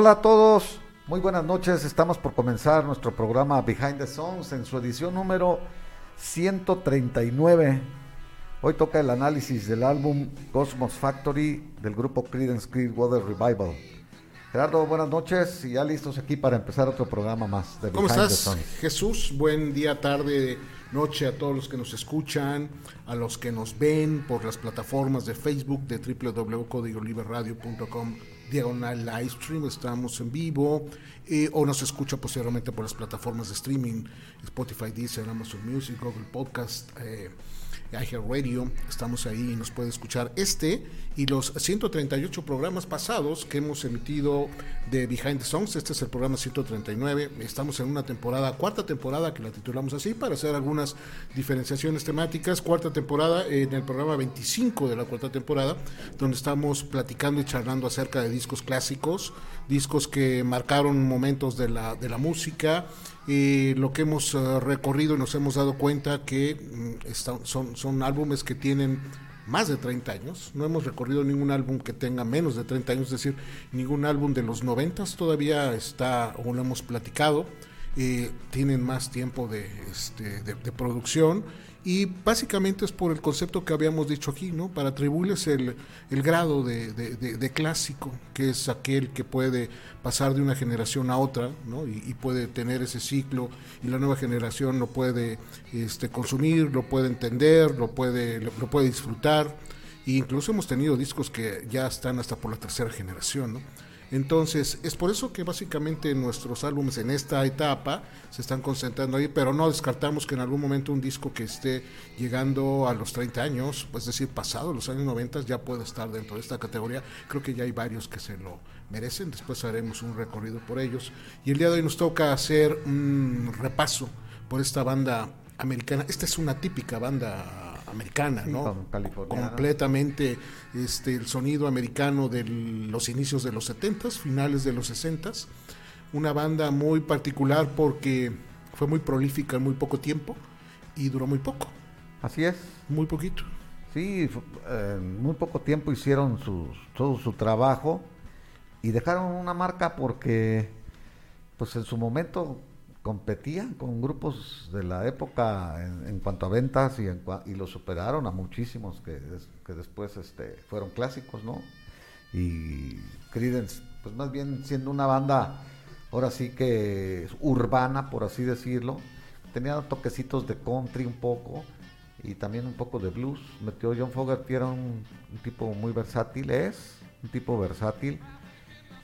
Hola a todos, muy buenas noches. Estamos por comenzar nuestro programa Behind the Songs en su edición número 139. Hoy toca el análisis del álbum Cosmos Factory del grupo Creedence Clearwater Revival. Gerardo, buenas noches y ya listos aquí para empezar otro programa más de ¿Cómo estás, Jesús? Buen día, tarde, noche a todos los que nos escuchan, a los que nos ven por las plataformas de Facebook de www.codigoliberradio.com diagonal live stream, estamos en vivo eh, o nos escucha posteriormente por las plataformas de streaming, Spotify, Deezer, Amazon Music, Google Podcast, eh, Radio, estamos ahí y nos puede escuchar este y los 138 programas pasados que hemos emitido de Behind the Songs. Este es el programa 139. Estamos en una temporada, cuarta temporada que la titulamos así para hacer algunas diferenciaciones temáticas. Cuarta temporada en el programa 25 de la cuarta temporada, donde estamos platicando y charlando acerca de discos clásicos, discos que marcaron momentos de la, de la música. Y lo que hemos eh, recorrido y nos hemos dado cuenta que mm, son, son álbumes que tienen más de 30 años. No hemos recorrido ningún álbum que tenga menos de 30 años, es decir, ningún álbum de los 90 todavía está, o lo hemos platicado, eh, tienen más tiempo de, este, de, de producción y básicamente es por el concepto que habíamos dicho aquí, ¿no? Para atribuirles el, el grado de, de, clásico, que es aquel que puede pasar de una generación a otra, ¿no? Y, puede tener ese ciclo, y la nueva generación lo puede este, consumir, lo puede entender, lo puede, lo, puede disfrutar. E incluso hemos tenido discos que ya están hasta por la tercera generación, ¿no? Entonces, es por eso que básicamente nuestros álbumes en esta etapa se están concentrando ahí, pero no descartamos que en algún momento un disco que esté llegando a los 30 años, es decir, pasado los años 90, ya puede estar dentro de esta categoría. Creo que ya hay varios que se lo merecen, después haremos un recorrido por ellos. Y el día de hoy nos toca hacer un repaso por esta banda americana. Esta es una típica banda americana, ¿no? Completamente este, el sonido americano de los inicios de los 70 finales de los 60 Una banda muy particular porque fue muy prolífica en muy poco tiempo y duró muy poco. Así es. Muy poquito. Sí, en muy poco tiempo hicieron todo su trabajo y dejaron una marca porque, pues en su momento competían con grupos de la época en, cuanto a ventas y, y los superaron a muchísimos que, que después este, fueron clásicos, ¿no? Y Creedence, pues más bien siendo una banda, ahora sí que urbana, por así decirlo, tenía toquecitos de country un poco y también un poco de blues. Metió John Fogerty, era un tipo muy versátil, es un tipo versátil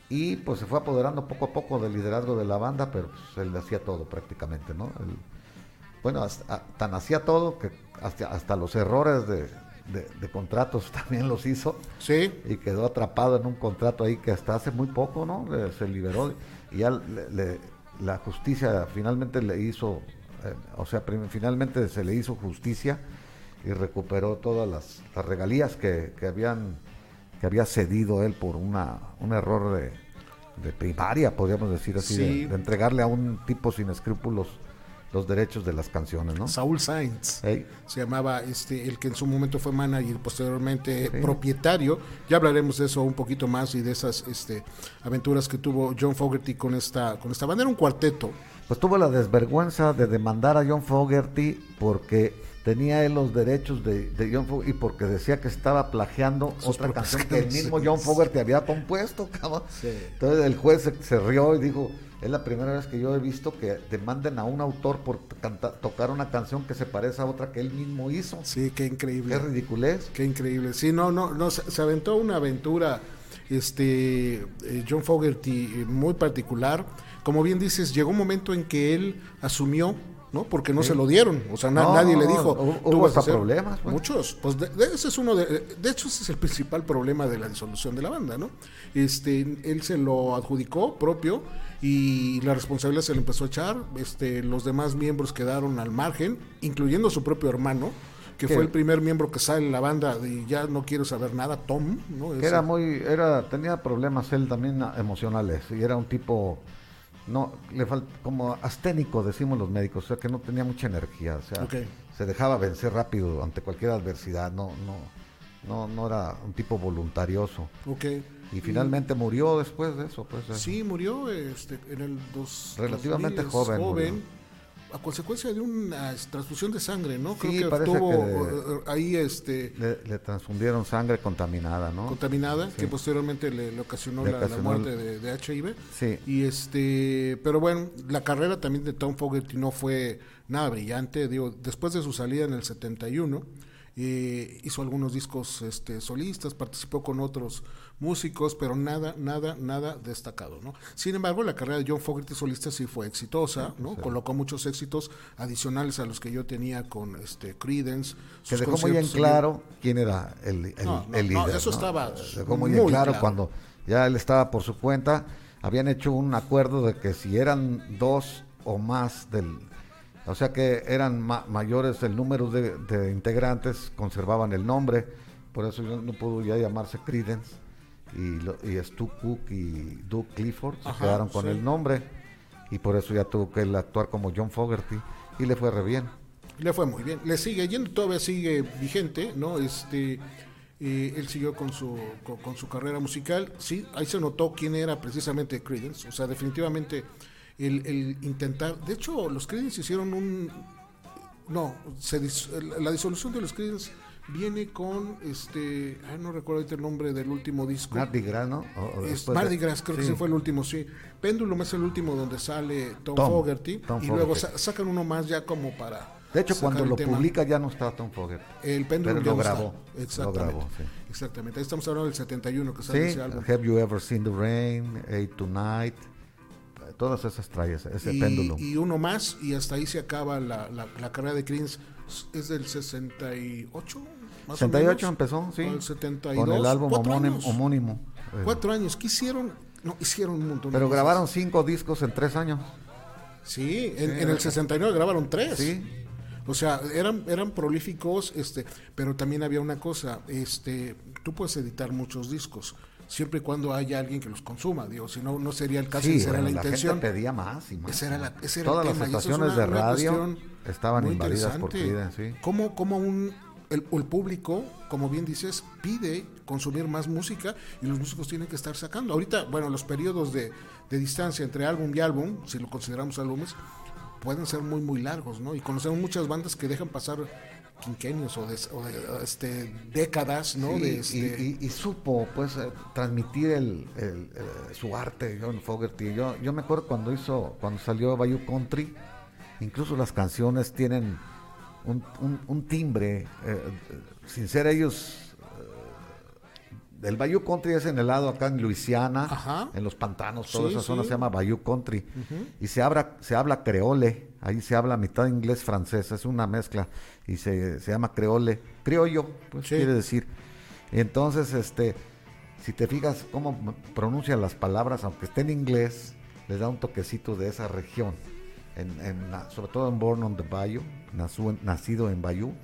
y pues se fue apoderando poco a poco del liderazgo de la banda, pero pues, él hacía todo prácticamente, ¿no? bueno, tan hacía todo que hasta, hasta los errores de, contratos también los hizo. Sí. Y quedó atrapado en un contrato ahí que hasta hace muy poco, ¿no? se liberó y ya la justicia finalmente le hizo, eh, o sea, finalmente se le hizo justicia y recuperó todas las, regalías que, que habían que había cedido él por una, un error de, primaria, podríamos decir así, de, entregarle a un tipo sin escrúpulos los derechos de las canciones, ¿no? Saúl Sainz se llamaba este el que en su momento fue manager y posteriormente propietario. Ya hablaremos de eso un poquito más y de esas este, aventuras que tuvo John Fogerty con esta con esta banda. Era un cuarteto. Pues tuvo la desvergüenza de demandar a John Fogerty porque tenía él los derechos de, John Fogerty y porque decía que estaba plagiando otra canción que el mismo John Fogerty había compuesto, cabrón. Entonces el juez se, rió y dijo, es la primera vez que yo he visto que demanden a un autor por tocar una canción que se parece a otra que él mismo hizo. Sí, qué increíble. Qué ridiculez. Qué increíble. Sí, no, no, no, se, aventó una aventura, este, eh, John Fogerty, eh, muy particular. Como bien dices, llegó un momento en que él asumió ¿no? Porque no se lo dieron, o sea, nadie le dijo. Hubo hasta problemas. Pues. Muchos, pues de, ese es uno de, de hecho ese es el principal problema de la disolución de la banda, ¿no? Este, él se lo adjudicó propio y la responsabilidad se le empezó a echar, este, los demás miembros quedaron al margen, incluyendo su propio hermano que fue el primer miembro que sale en la banda y ya no quiero saber nada, Tom, ¿no? Era muy, era, tenía problemas él también emocionales y era un tipo, no, le falta, como asténico decimos los médicos, o sea que no tenía mucha energía, o sea, se dejaba vencer rápido ante cualquier adversidad, no, no, no, no era un tipo voluntarioso. Okay. Y finalmente murió después de eso, pues. Sí, murió este, en el dos, relativamente joven a consecuencia de una transfusión de sangre, ¿no? Creo que tuvo eh, ahí este le, transfundieron sangre contaminada, ¿no? Contaminada, que posteriormente le, ocasionó, la, muerte de, HIV. Sí. Y este, pero bueno, la carrera también de Tom Fogerty no fue nada brillante, digo, después de su salida en el 71 eh, hizo algunos discos este, solistas, participó con otros músicos, pero nada, nada, nada destacado, ¿no? Sin embargo, la carrera de John Fogerty solista sí fue exitosa, ¿no? Colocó muchos éxitos adicionales a los que yo tenía con este Creedence. Que dejó muy en claro quién era el, el, líder. eso estaba dejó muy, en claro, cuando ya él estaba por su cuenta, habían hecho un acuerdo de que si eran dos o más del o sea que eran mayores el número de, de, integrantes, conservaban el nombre, por eso no pudo ya llamarse Credence y, y Stu Cook y Doug Clifford se quedaron con el nombre. Y por eso ya tuvo que él actuar como John Fogerty y le fue re bien. Le fue muy bien, le sigue yendo, todavía sigue vigente, ¿no? Este, eh, él siguió con su, con, su carrera musical, sí, ahí se notó quién era precisamente Creedence, o sea, definitivamente el, el intentar, de hecho, los Creedence hicieron un, no, se, la disolución de los Creedence viene con este no recuerdo el nombre del último disco. Mardi Gras no Mardi Gras creo que ese fue el último sí. Péndulo es el último donde sale Tom, Fogerty y luego sacan uno más ya como para de hecho cuando lo publica ya no está Tom Fogerty. El Péndulo lo grabó exactamente lo grabó, exactamente ahí estamos hablando del 71 que sale ese álbum. Have You Ever Seen the Rain Eight Tonight todas esas traes, ese péndulo. Y uno más, y hasta ahí se acaba la, la, carrera de Creedence. Es del 68, 68 empezó, sí. Con el álbum homónimo. Cuatro años. ¿Qué hicieron? No, hicieron un montón Pero grabaron cinco discos en tres años. Sí, en, el 69 grabaron tres. Sí. O sea, eran, eran prolíficos, este, pero también había una cosa, este, tú puedes editar muchos discos, siempre y cuando haya alguien que los consuma, digo, si no, no sería el caso, sí, esa era la, intención. Gente pedía más y más. Ese era la, ese era Todas las estaciones de radio estaban invadidas por Creedence, sí. ¿Cómo, cómo un el, el, público, como bien dices, pide consumir más música y los músicos tienen que estar sacando. Ahorita, bueno, los periodos de, de distancia entre álbum y álbum, si lo consideramos álbumes, pueden ser muy, muy largos, ¿no? Y conocemos muchas bandas que dejan pasar quinquenios o, de, este, décadas, ¿no? de este... y, supo, pues, eh, transmitir el, el, su arte, John Fogerty. Yo, yo me acuerdo cuando hizo, cuando salió Bayou Country, incluso las canciones tienen un, timbre, eh, sin ser ellos eh, el Bayou Country es en el lado acá en Luisiana, en los pantanos, toda esa zona se llama Bayou Country. Y se habla, se habla creole, ahí se habla mitad inglés francés, es una mezcla. Y se, se llama creole, criollo, pues quiere decir. Entonces, este, si te fijas cómo pronuncian las palabras, aunque esté en inglés, le da un toquecito de esa región en, sobre todo en Born on the Bayou, nacido en Bayou,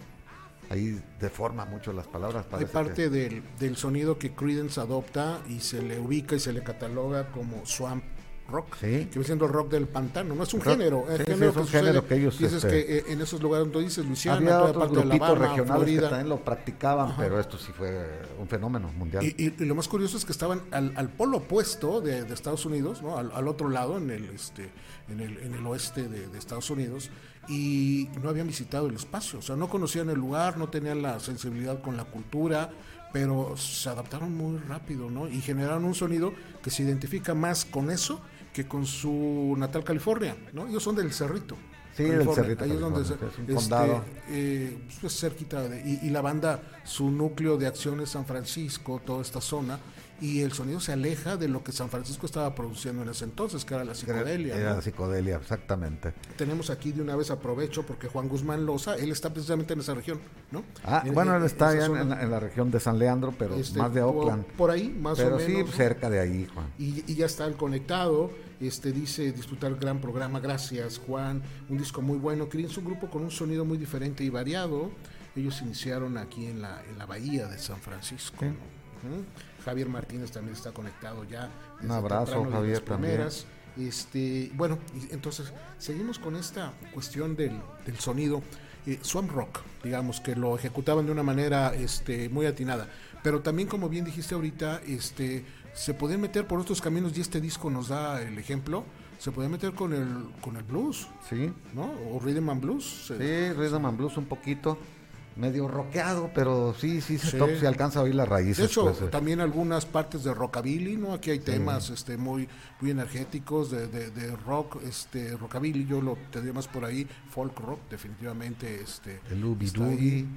ahí deforma mucho las palabras. Hay parte del, del, sonido que Credence adopta y se le ubica y se le cataloga como swamp rock, que viene siendo rock del pantano, no es un género, es, un género que ellos dices este, que eh, en esos lugares donde dices Luisiana, había toda parte de Alabama, regionales que también lo practicaban, pero esto sí fue un fenómeno mundial. Y, lo más curioso es que estaban al, al polo opuesto de, de Estados Unidos, ¿no? Al, al, otro lado, en el este, en el, en el oeste de, de Estados Unidos, y no habían visitado el espacio, o sea, no conocían el lugar, no tenían la sensibilidad con la cultura, pero se adaptaron muy rápido, ¿no? Y generaron un sonido que se identifica más con eso que con su natal California, ¿no? Ellos son del Cerrito. Sí, del Cerrito. Ahí es donde es un este. Eh, pues cerquita de, y, y, la banda, su núcleo de acción es San Francisco, toda esta zona, y el sonido se aleja de lo que San Francisco estaba produciendo en ese entonces, que era la psicodelia. Era ¿no? la psicodelia, exactamente. Tenemos aquí de una vez aprovecho porque Juan Guzmán Loza, él está precisamente en esa región, ¿no? Ah, En- bueno, en- él está en en, la región de San Leandro, pero Este, más de Oakland. Por, ahí, más pero o menos. sí, ¿no? cerca de ahí, Juan. Y, y ya está el conectado. Este dice disfrutar gran programa, gracias Juan. Un disco muy bueno. Creedence un grupo con un sonido muy diferente y variado. Ellos iniciaron aquí en la, en la bahía de San Francisco. Sí. Ujú. Javier Martínez también está conectado ya. Un abrazo, Javier, primeras. Este, bueno, y entonces seguimos con esta cuestión del, del sonido. Eh, Swamp Rock, digamos, que lo ejecutaban de una manera este, muy atinada. Pero también, como bien dijiste ahorita, este, se podían meter por otros caminos y este disco nos da el ejemplo. Se podían meter con el, con el blues, Sí, ¿no? O rhythm and blues. Sí, Rhythm and Blues un poquito, medio rockeado, pero sí, sí se, Sí. to- se alcanza a oír las raíces. De hecho, pues, eh. también algunas partes de rockabilly, ¿no? Aquí hay temas este, muy, muy energéticos de, de, de rock, este, rockabilly, yo lo tendría más por ahí, folk rock, definitivamente, este, el Ubi.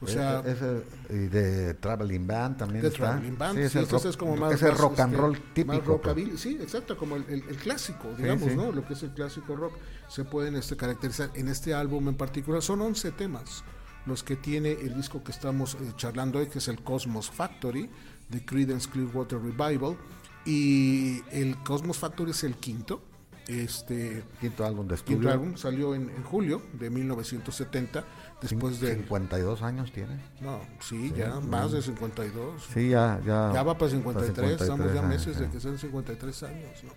O sea, E, ese, y de Traveling Band también de está. Traveling Band, Sí, rock, es como más, ese más, rock and este, roll típico. pues. sí, exacto, como el, el- el clásico, digamos, sí. ¿no? Lo que es el clásico rock, se pueden este, caracterizar en este álbum en particular, son 11 temas los que tiene el disco que estamos eh, charlando hoy, que es el Cosmos Factory, de Creedence Clearwater Revival, y el Cosmos Factory es el quinto, este Quinto álbum de quinto estudio. álbum, salió en, en julio de 1970, después de... 52 años tiene. No, sí, ya más de 52. Sí, ya, ya. Ya va para 53, estamos ya 53 meses de que sean 53 años, ¿no?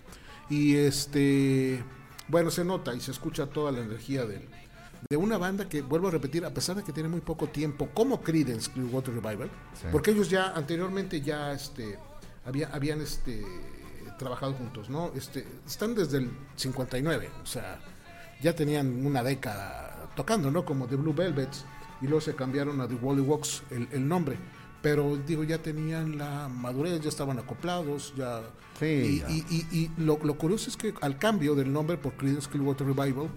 Y este, bueno, se nota y se escucha toda la energía de, de una banda que, vuelvo a repetir, a pesar de que tiene muy poco tiempo, como Creedence Clearwater Revival, Sí. porque ellos ya anteriormente ya este, había, habían este, trabajado juntos, ¿no? Este, están desde el 59, o sea, ya tenían una década tocando, ¿no? Como The Blue Velvets, y luego se cambiaron a The Wally Walks el, el nombre. Pero digo, ya tenían la madurez, ya estaban acoplados, ya. Sí, y, ya. y- y- y lo, lo curioso es que al cambio del nombre por Creedence Clearwater Revival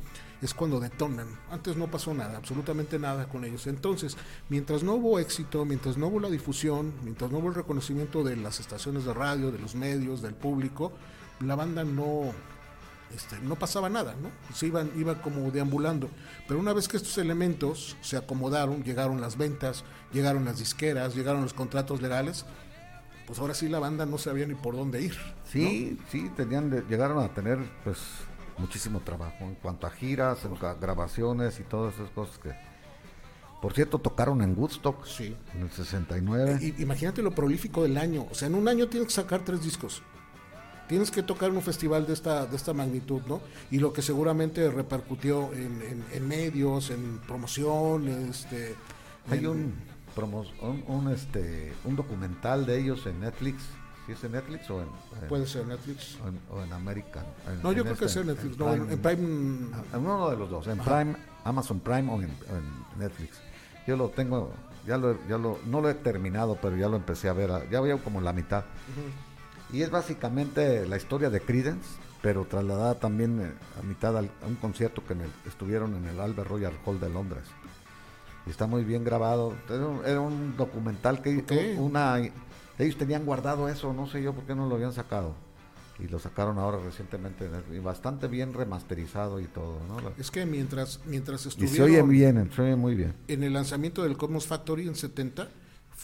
es cuando detonan. Antes no pasó nada, absolutamente nada con ellos. Entonces, mientras no hubo éxito, mientras no hubo la difusión, mientras no hubo el reconocimiento de las estaciones de radio, de los medios, del público, la banda no, este, no pasaba nada, ¿no? Se iban, iban como deambulando. Pero una vez que estos elementos se acomodaron, llegaron las ventas, llegaron las disqueras, llegaron los contratos legales, pues ahora sí la banda no sabía ni por dónde ir. Sí, sí, tenían llegaron a tener pues muchísimo trabajo en cuanto a giras, en grabaciones y todas esas cosas que por cierto tocaron en Woodstock Sí. en el 69. I- imagínate lo prolífico del año. O sea, en un año tienes que sacar tres discos. Tienes que tocar en un festival de esta, de esta magnitud, ¿no? Y lo que seguramente repercutió en, en- en medios, en promoción, este... Hay en- un, promo- un, un, este un documental de ellos en Netflix, ¿sí es en Netflix o en, en- Puede ser Netflix. o en, o en American? En- No, yo creo que este, es en Netflix. en No, Prime. en Prime... En uno de los dos, en Prime, Amazon Prime o en, Netflix. Yo lo tengo, ya lo, ya lo, no lo he terminado, pero ya lo empecé a ver, ya voy como la mitad. Y es básicamente la historia de Creedence, pero trasladada también eh, a mitad al- a un concierto que en el- estuvieron en el Albert Royal Hall de Londres. Y está muy bien grabado. Era un, era un documental que Ok. una ellos tenían guardado eso, no sé yo por qué no lo habían sacado. Y lo sacaron ahora recientemente, y bastante bien remasterizado y todo, ¿no? Es que mientras, mientras y estuvieron se oye bien, se oye muy bien. en el lanzamiento del Cosmos Factory en 70,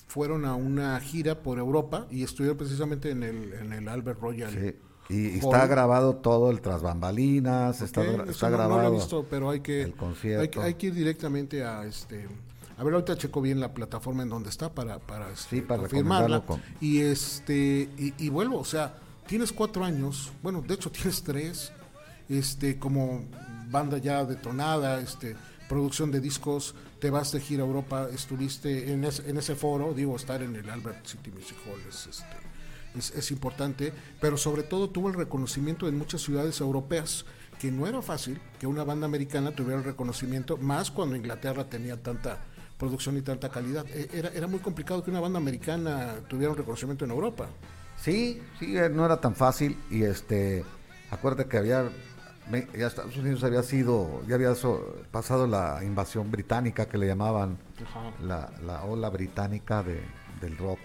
fueron a una gira por Europa y estuvieron precisamente en el, en el Albert Royal. Sí. Y, y está grabado todo el tras bambalinas, está, Ok, gra- eso está no- no, grabado. lo he visto, pero hay que, el concierto. hay, hay que ir directamente a este. A ver, ahorita checo bien la plataforma en donde está para, para, este, Sí, para confirmarla. con- Y este y, y vuelvo, o sea, tienes cuatro años, bueno, de hecho tienes tres, este, como banda ya detonada, este, producción de discos, te vas de gira a Europa, estuviste en, ese- en ese foro, digo, estar en el Albert City Music Hall es, este, es, es importante, pero sobre todo tuvo el reconocimiento en muchas ciudades europeas, que no era fácil que una banda americana tuviera el reconocimiento, más cuando Inglaterra tenía tanta producción y tanta calidad. E- Era, era muy complicado que una banda americana tuviera un reconocimiento en Europa. Sí, sí, eh, no era tan fácil y este, acuérdate que había, ya Estados Unidos había sido, ya había so- pasado la invasión británica que le llamaban la, la ola británica de, del rock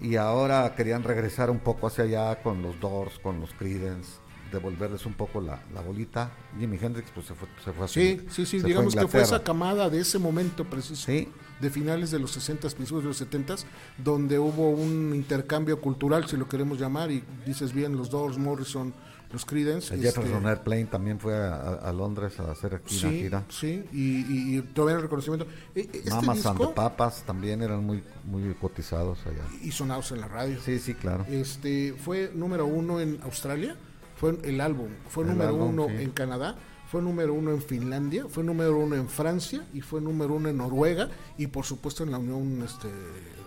y ahora querían regresar un poco hacia allá con los Doors, con los Creedence, devolverles un poco la, la bolita. Jimi Hendrix pues se fue, se fue así. Sí, sí, sí, digamos a que fue esa camada de ese momento preciso, Sí, de finales de los 60, principios de los 70, donde hubo un intercambio cultural, si lo queremos llamar, y dices bien, los Doors, Morrison, los Creedence. el este, Jefferson Airplane también fue a, a- Londres a hacer aquí una Sí, gira. sí, y, y, y todavía el reconocimiento. E- e- Este Mamas and the Papas también eran muy, muy cotizados allá. y sonados en la radio. Sí, sí, claro. Este fue número uno en Australia, fue el álbum, fue El número álbum, uno sí. en Canadá, fue número uno en Finlandia, fue número uno en Francia y fue número uno en Noruega y por supuesto en la Unión, este,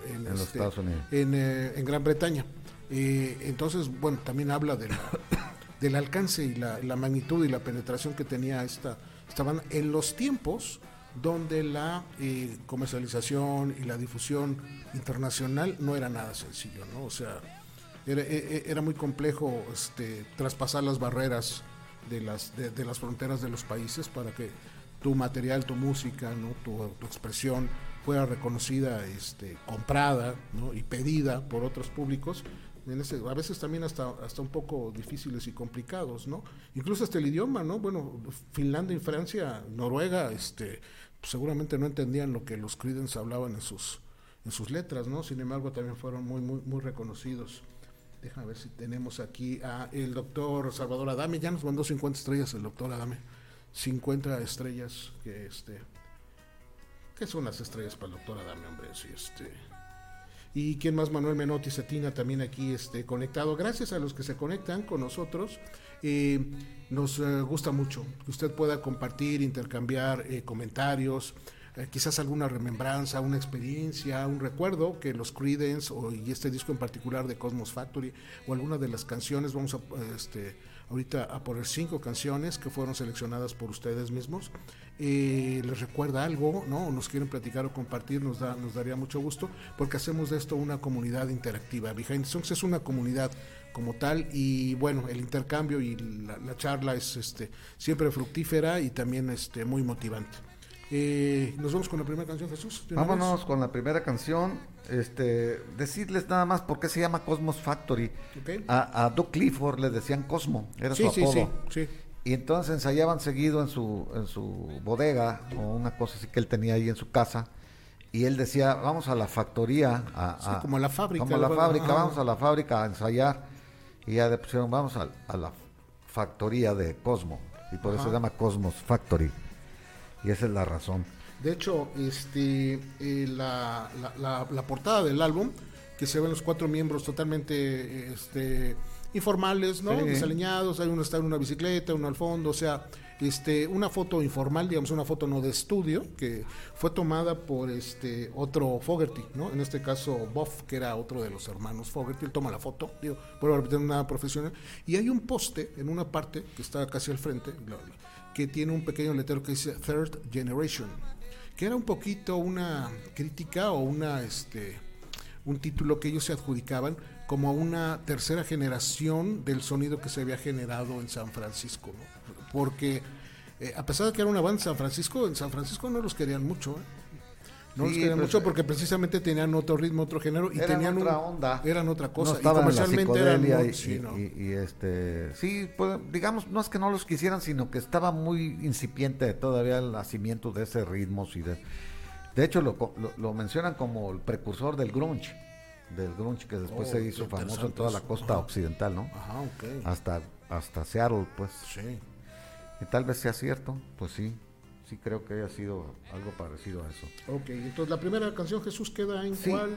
en, En los este, Estados Unidos. en, eh, en Gran Bretaña. Eh, entonces, bueno, también habla de la- del alcance y la, la magnitud y la penetración que tenía esta, esta banda en los tiempos donde la eh, comercialización y la difusión internacional no era nada sencillo, ¿no? O sea, era, e- e- era muy complejo este, traspasar las barreras de las, de, las fronteras de los países para que tu material, tu música, ¿no? tu, tu expresión fuera reconocida, este, comprada ¿no? y pedida por otros públicos. A veces también hasta, hasta un poco difíciles y complicados, ¿no? Incluso hasta el idioma, ¿no? Bueno, Finlandia y Francia, Noruega, este, seguramente no entendían lo que los Creedence hablaban en sus, en sus letras, ¿no? Sin embargo, también fueron muy, muy, muy reconocidos. Déjame ver si tenemos aquí a el doctor Salvador Adame. Ya nos mandó 50 estrellas el doctor Adame. 50 estrellas que este. ¿Qué son las estrellas para el doctor Adame, hombre? Sí, este. Y quién más, Manuel Menotti Cetina, también aquí este, conectado. Gracias a los que se conectan con nosotros. Eh, nos eh, gusta mucho que usted pueda compartir, intercambiar eh, comentarios, eh, quizás alguna remembranza, una experiencia, un recuerdo que los Creedence o, y este disco en particular de Cosmos Factory o alguna de las canciones, vamos a este, ahorita a poner cinco canciones que fueron seleccionadas por ustedes mismos. Eh, les recuerda algo, ¿no? Nos quieren platicar o compartir, nos, da, nos daría mucho gusto, porque hacemos de esto una comunidad interactiva. Behind Songs es una comunidad como tal y bueno, el intercambio y la, la charla es este, siempre fructífera y también este, muy motivante. Eh, Nos vamos con la primera canción, Jesús. ¿de una Vámonos vez? con la primera canción. Este, decirles nada más por qué se llama Cosmos Factory. A, a Doug Clifford le decían Cosmo, era Sí, su sí, apodo. sí, sí. Y entonces ensayaban seguido en su, en su bodega o una cosa así que él tenía ahí en su casa. Y él decía, vamos a la factoría. A, Sí, a- como a la fábrica, Como a la fábrica, ajá. vamos a la fábrica a ensayar. Y ya le pusieron, vamos a, a la factoría de Cosmo. Y por eso se llama Cosmos Factory. Y esa es la razón. De hecho, este, eh, la, la- la- la portada del álbum, que se ven los cuatro miembros totalmente este, informales, ¿no? Sí. Desaliñados, hay uno está en una bicicleta, uno al fondo, o sea, este, una foto informal, digamos, una foto no de estudio, que fue tomada por este otro Fogerty, ¿no? En este caso, Buff, que era otro de los hermanos Fogerty, él toma la foto, digo, por repetir nada profesional, y hay un poste en una parte que está casi al frente, la- la- que tiene un pequeño letrero que dice Third Generation que era un poquito una crítica o una este un título que ellos se adjudicaban como una tercera generación del sonido que se había generado en San Francisco, porque eh, a pesar de que era una banda en San Francisco, en San Francisco no los querían mucho, ¿eh? No los Sí, querían pues, mucho porque precisamente tenían otro ritmo, otro género y Eran tenían otra un- onda. eran otra cosa No y estaban en la comercialmente eran muy- y, sí, y- ¿no? y- y, este sí pues, digamos no es que no los quisieran sino que estaba muy incipiente todavía el nacimiento de ese ritmos y de de hecho lo, lo, lo mencionan como el precursor del grunge del grunge que después Oh, se hizo famoso en toda la costa Ajá. occidental no Ajá, ok. hasta hasta Seattle pues Sí. y tal vez sea cierto pues sí sí creo que haya sido algo parecido a eso Ok, entonces la primera canción Jesús queda en Sí. cuál?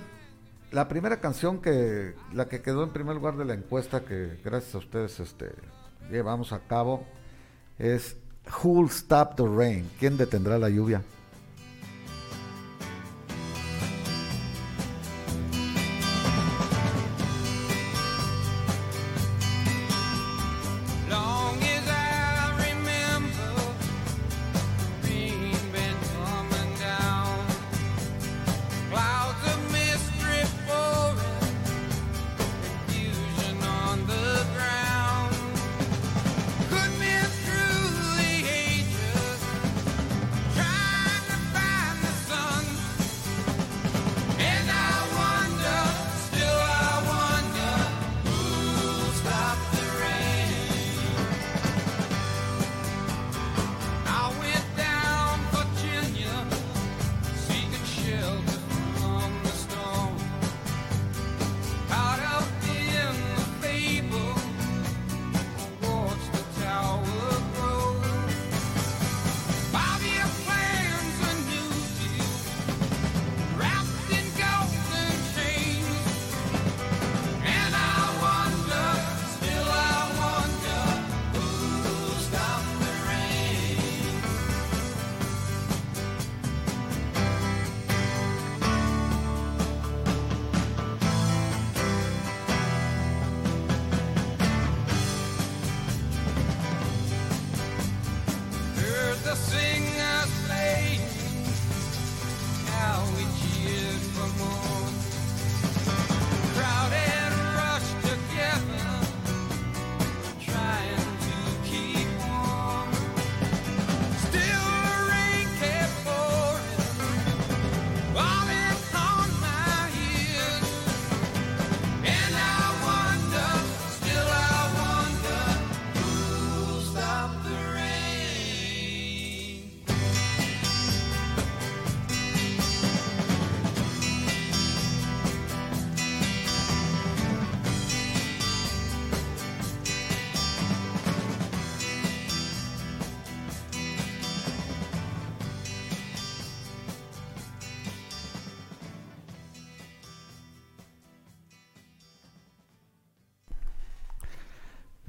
La primera canción que la que quedó en primer lugar de la encuesta que gracias a ustedes este llevamos a cabo es Who'll Stop the Rain? ¿Quién detendrá la lluvia?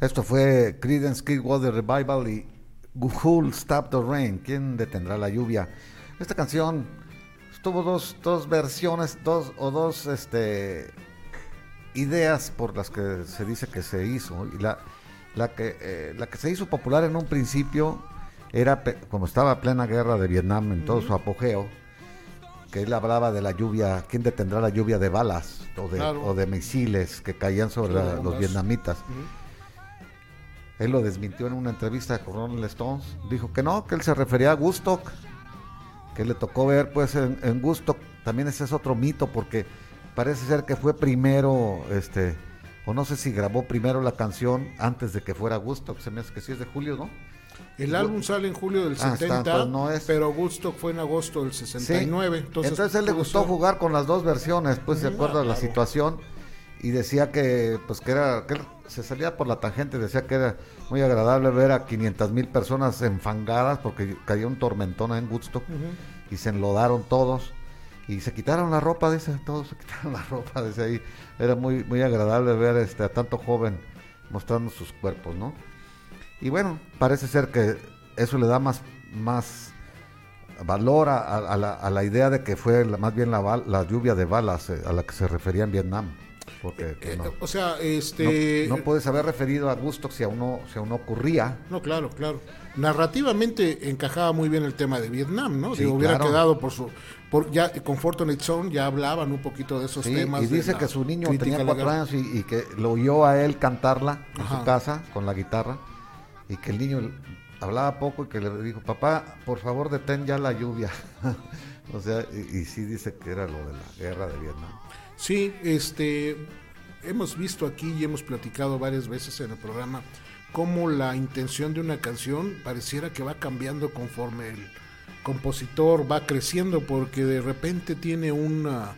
Esto fue Creedence Clearwater Revival y Who'll Stop the Rain? ¿Quién detendrá la lluvia? Esta canción tuvo dos, dos versiones, dos o dos este, ideas por las que se dice que se hizo. Y la, la, que, eh, la que se hizo popular en un principio era como estaba plena guerra de Vietnam en todo su apogeo, que él hablaba de la lluvia, ¿quién detendrá la lluvia de balas o de, Claro. o de misiles que caían sobre la- los vietnamitas? Él lo desmintió en una entrevista con Rolling Stones. Dijo que no, que él se refería a Woodstock. Que le tocó ver pues en, en Woodstock. También ese es otro mito porque parece ser que fue primero, este, o no sé si grabó primero la canción antes de que fuera Woodstock. Se me hace que sí es de julio, ¿no? El álbum sale en julio del Ah, está, 70, entonces no es. pero Woodstock fue en agosto del Sí. 69. Entonces, Entonces, él le gustó jugar con las dos versiones, pues de Ujú, acuerdo ah, a la claro. situación y decía que pues que era que se salía por la tangente, decía que era muy agradable ver a 500 mil personas enfangadas porque cayó un tormentón en Woodstock y se enlodaron todos y se quitaron la ropa, dice, todos se quitaron la ropa, dice ahí, era muy muy agradable ver este a tanto joven mostrando sus cuerpos, ¿no? Y bueno, parece ser que eso le da más más valor a, a- a la, a la idea de que fue la- más bien la lluvia de balas eh, a la que se refería en Vietnam. Porque pues, Eh, no, o sea, este. no puedes haber referido a Woodstock si aún no, si aún no ocurría. No, claro, claro. Narrativamente encajaba muy bien el tema de Vietnam, ¿no? Sí, Digo, hubiera claro. quedado por su. Por, ya con Fortunate Zone ya hablaban un poquito de esos Sí, temas. y dice que su niño tenía cuatro años y, y que lo oyó a él cantarla en Ajá. su casa con la guitarra y que el niño hablaba poco y que le dijo, papá, por favor detén ya la lluvia. o sea, y, y sí dice que era lo de la guerra de Vietnam. Sí, este, hemos visto aquí y hemos platicado varias veces en el programa cómo la intención de una canción pareciera que va cambiando conforme el compositor va creciendo porque de repente tiene una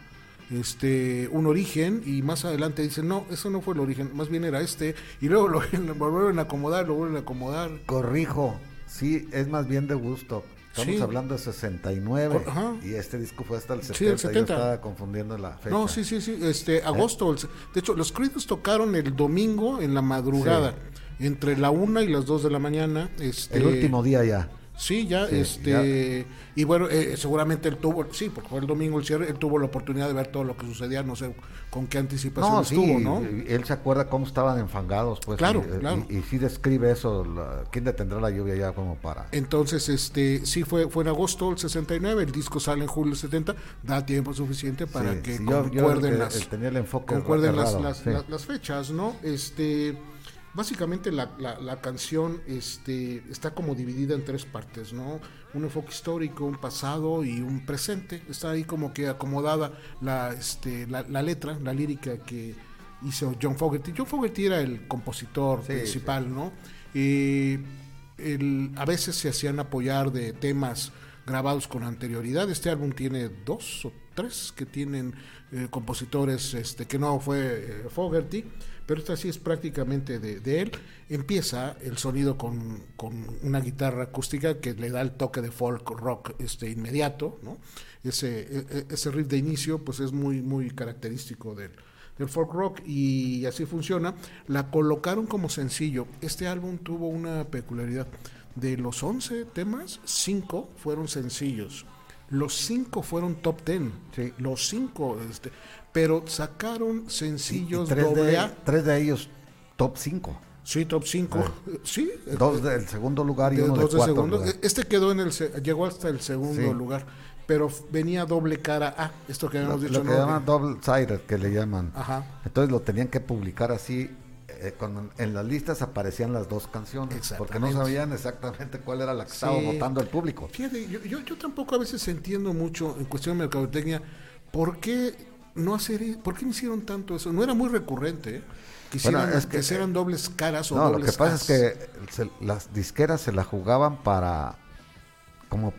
este un origen y más adelante dicen no eso no fue el origen más bien era este y luego lo, lo vuelven a acomodar lo vuelven a acomodar Corrijo, sí, es más bien de gusto. Estamos Sí. hablando de 69 Cor- ajá. y este disco fue hasta el 70. Sí, el Yo 70. estaba confundiendo la fecha. No, sí, sí, sí, este, agosto. el- De hecho, los Creedence tocaron el domingo en la madrugada, entre la una y las dos de la mañana. Este, El último día ya. Sí, ya, Sí, este, y bueno, eh, seguramente él tuvo, sí, porque fue el domingo el cierre, él tuvo la oportunidad de ver todo lo que sucedía, no sé con qué anticipación No, sí, estuvo, ¿no? él se acuerda cómo estaban enfangados, pues. Claro, y, claro. Y, y sí describe eso, la- quién detendrá la lluvia ya como para... Entonces, este, sí fue, fue en agosto del 69, el disco sale en julio del 70, da tiempo suficiente para Sí, que sí, yo- yo concuerden el- las, el tenía el enfoque concuerden las, sí. las- las fechas, ¿no? Este, básicamente la, la- la canción este, está como dividida en tres partes, ¿no? Un enfoque histórico, un pasado y un presente. Está ahí como que acomodada la, este, la, la letra, la lírica que hizo John Fogerty. John Fogerty era el compositor Sí, principal, ¿no? Eh, el- a veces se hacían apoyar de temas grabados con anterioridad. Este álbum tiene dos o tres que tienen eh, compositores este, que no fue eh, Fogerty, pero esta sí es prácticamente de, de él. Empieza el sonido con, con una guitarra acústica que le da el toque de folk rock este, inmediato. ¿no? Ese, e- e- ese riff de inicio pues es muy, muy característico del, del folk rock y así funciona. La colocaron como sencillo. Este álbum tuvo una peculiaridad. De los 11 temas, 5 fueron sencillos. Los 5 fueron top 10. Sí. Los 5, este, pero sacaron y sencillos tres, doble de, A. tres de ellos top 5. Sí, top 5. Sí. Dos eh, del segundo lugar y de uno dos de de segundo. lugar. E- Este quedó en el llegó hasta el segundo Sí. lugar, pero venía doble cara A, esto que Lo, habíamos lo dicho que ¿no? Ah. llaman double sided que le llaman. Ajá. Entonces lo tenían que publicar así. eh, cuando en las listas aparecían las dos canciones porque no sabían exactamente cuál era la que estaba Sí. votando el público. Fíjate, yo, yo, yo tampoco a veces entiendo mucho en cuestión de mercadotecnia por qué no hacer, e- por qué no hicieron tanto eso. No era muy recurrente, ¿eh? que, Bueno, hicieran- es que- dobles caras o No, lo que pasa es que se- las disqueras se la jugaban para como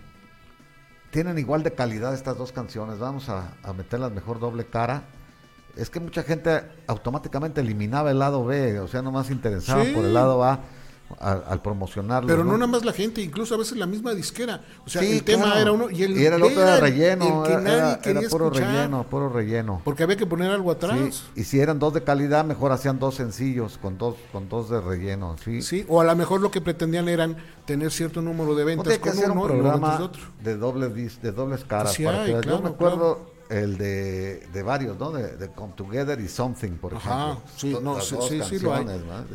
tienen igual de calidad estas dos canciones, vamos a, a meterlas mejor doble cara. Es que mucha gente automáticamente eliminaba el lado B, o sea, nomás interesaba Sí. por el lado A al, al promocionarlo. Pero no nada más la gente, incluso a veces la misma disquera. O sea, Sí, el tema era uno y el, Y era el otro era el- relleno, el que nadie era- quería era puro escuchar, relleno, puro relleno. Porque había que poner algo Sí, atrás. y si eran dos de calidad, mejor hacían dos sencillos con dos con dos de relleno, sí. Sí, o a lo mejor lo que pretendían eran tener cierto número de ventas que con hacer uno un programa de otro. de dobles dis- de dobles caras. Sí para hay, que- claro, yo me acuerdo el de, de varios, ¿no? De, de Come Together y Something, por Ajá, ejemplo. sí, To- no, las sí, dos sí, sí lo hay.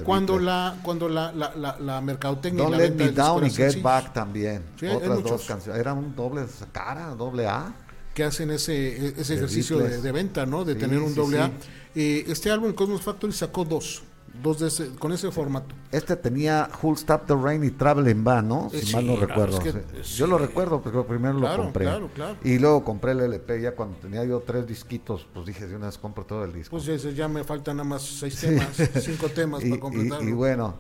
Cuando la, cuando la, la, la, la mercadotecnia Don't Let Me Down y Get Back también. Sí, Otras dos canciones. Eran un doble cara, doble A. que hacen ese, ese ejercicio de, venta, ¿no? De tener un doble A. Eh, este álbum, Cosmos Factory, sacó dos. Dos de ese, con ese formato. Este tenía Who'll Stop the Rain y Traveling Van, ¿no? Si Eh, mal sí, no claro, recuerdo. es que- sí. sí. Yo lo recuerdo, pero primero Claro, lo compré. claro, claro. Y luego compré el LP. Ya cuando tenía yo tres disquitos, pues dije, de una vez compro todo el disco. Pues ya, ya me faltan nada más seis temas, cinco temas y, para y- completarlo. y bueno,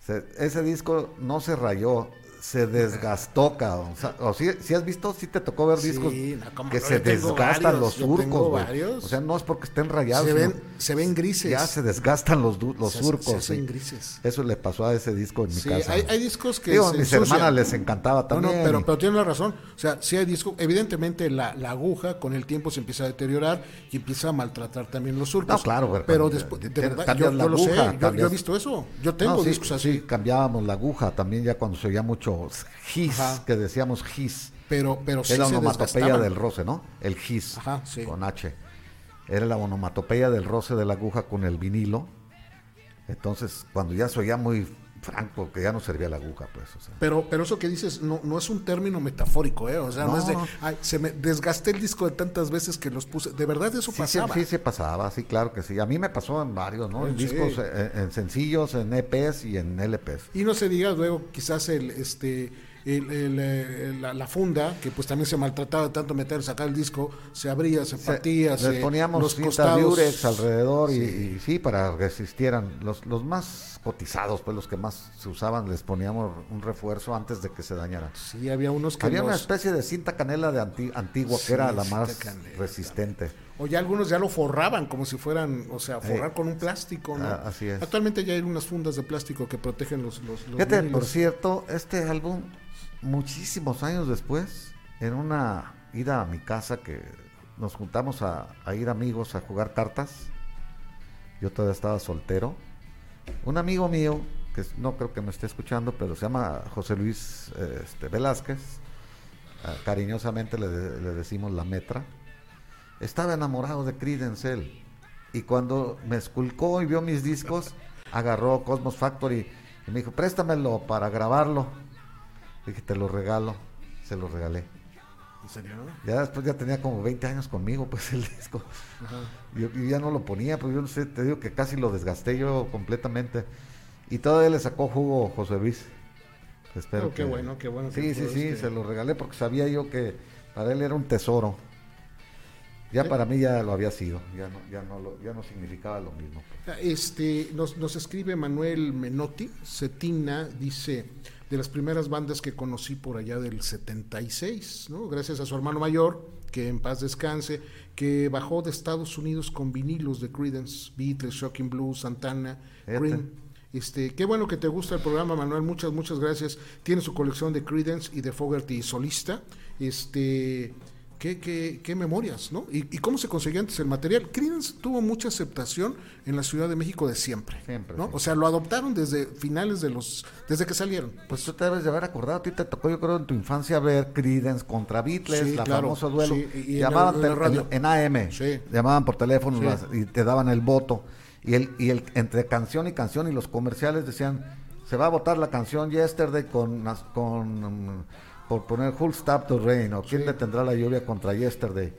se- ese disco no se rayó, se desgastó, cabrón. O, sea, o si, si has visto, si te tocó ver Sí, discos no, que se desgastan varios, los surcos, güey. O sea, no es porque estén rayados. se, ven, se ven grises. ya se desgastan los, los Se surcos. se hacen sí. grises. Eso le pasó a ese disco en mi Sí, casa. hay, hay discos que Digo, a se mis ensucian. hermanas les encantaba también. no, pero, y- pero tiene la razón. O sea, sí hay discos. Evidentemente, la, la aguja con el tiempo se empieza a deteriorar y empieza a maltratar también los surcos. No, claro, pero pero después, de tienes- verdad, yo, la yo lo sé. aguja, yo- Yo, cambias- he visto eso. Yo tengo No, discos así. sí, cambiábamos la aguja también ya cuando se oía mucho his, Ajá. que decíamos his. Pero, pero sí Era la onomatopeya del roce, ¿no? El gis Ajá, sí. con H. Era la onomatopeya del roce de la aguja con el vinilo. Entonces, cuando ya se oía muy franco, que ya no servía la aguja, pues. o sea. Pero, pero eso que dices no, no es un término metafórico, ¿eh? O sea, no, No. es de, ay, se me desgasté el disco de tantas veces que los puse. De verdad eso Sí, pasaba. sí, sí pasaba, sí, claro que sí. A mí me pasó en varios, ¿no? En discos, eh, en, sencillos, en EPs y en LPs. Y no se diga luego quizás el este el- el, eh, la, la funda, que pues también se maltrataba tanto meter, sacar el disco, se abría, se Se- partía, se, poníamos los costados. Alrededor y, y sí, para resistieran. Los, los más cotizados, pues los que más se usaban, les poníamos un refuerzo antes de que se dañaran. Sí, había unos que Había una especie de cinta canela de anti- antigua Sí, que era la más canela. resistente. O ya algunos ya lo forraban como si fueran, o sea, forrar con un plástico, ¿no? ah, así es. Actualmente ya hay unas fundas de plástico que protegen los, los, los Fíjate, por cierto, este álbum, muchísimos años después, en una ida a mi casa que nos juntamos a, ir amigos a jugar cartas, yo todavía estaba soltero, un amigo mío, que no creo que me esté escuchando, pero se llama José Luis eh, este, Velázquez, ah, cariñosamente le decimos la metra, estaba enamorado de Creedence él. Y cuando me esculcó y vio mis discos, agarró Cosmos Factory y me dijo, préstamelo para grabarlo. Dije, te lo regalo. Se lo regalé. ¿En serio? Ya después ya tenía como 20 años conmigo, pues el disco. Yo, yo ya no lo ponía, pues yo no sé, te digo que casi lo desgasté yo completamente. Y todavía le sacó jugo José Luis. Espero Oh, qué que- bueno, qué bueno Sí, sí, sí, se lo regalé porque sabía yo que para él era un tesoro. Ya para mí ya lo había sido, ya no, ya no, lo- ya no significaba lo mismo. Este, nos, nos escribe Manuel Menotti, Cetina, dice, de las primeras bandas que conocí por allá del 76, ¿no? Gracias a su hermano mayor, que en paz descanse, que bajó de Estados Unidos con vinilos de Creedence, Beatles, Shocking Blues, Santana. Cream. Este, qué bueno que te gusta el programa, Manuel. Muchas, muchas gracias. Tiene su colección de Creedence y de Fogerty solista. Este, qué, qué, qué memorias, ¿no? ¿Y, y cómo se conseguía antes el material? Creedence tuvo mucha aceptación en la Ciudad de México de siempre. Siempre, ¿no? sí. O sea, lo adoptaron desde finales de los, desde que salieron. Pues tú te debes de haber acordado, a ti te tocó yo creo en tu infancia ver Creedence contra Beatles, Sí, la claro, famoso duelo. sí, y- y en llamaban la- en la tel- radio. en, AM, Sí. llamaban por teléfono las- y te daban el voto. Y el, y el entre canción y canción y los comerciales decían, se va a votar la canción Yesterday con, con por poner Who'll Stop the Rain o quién detendrá la lluvia contra Yesterday.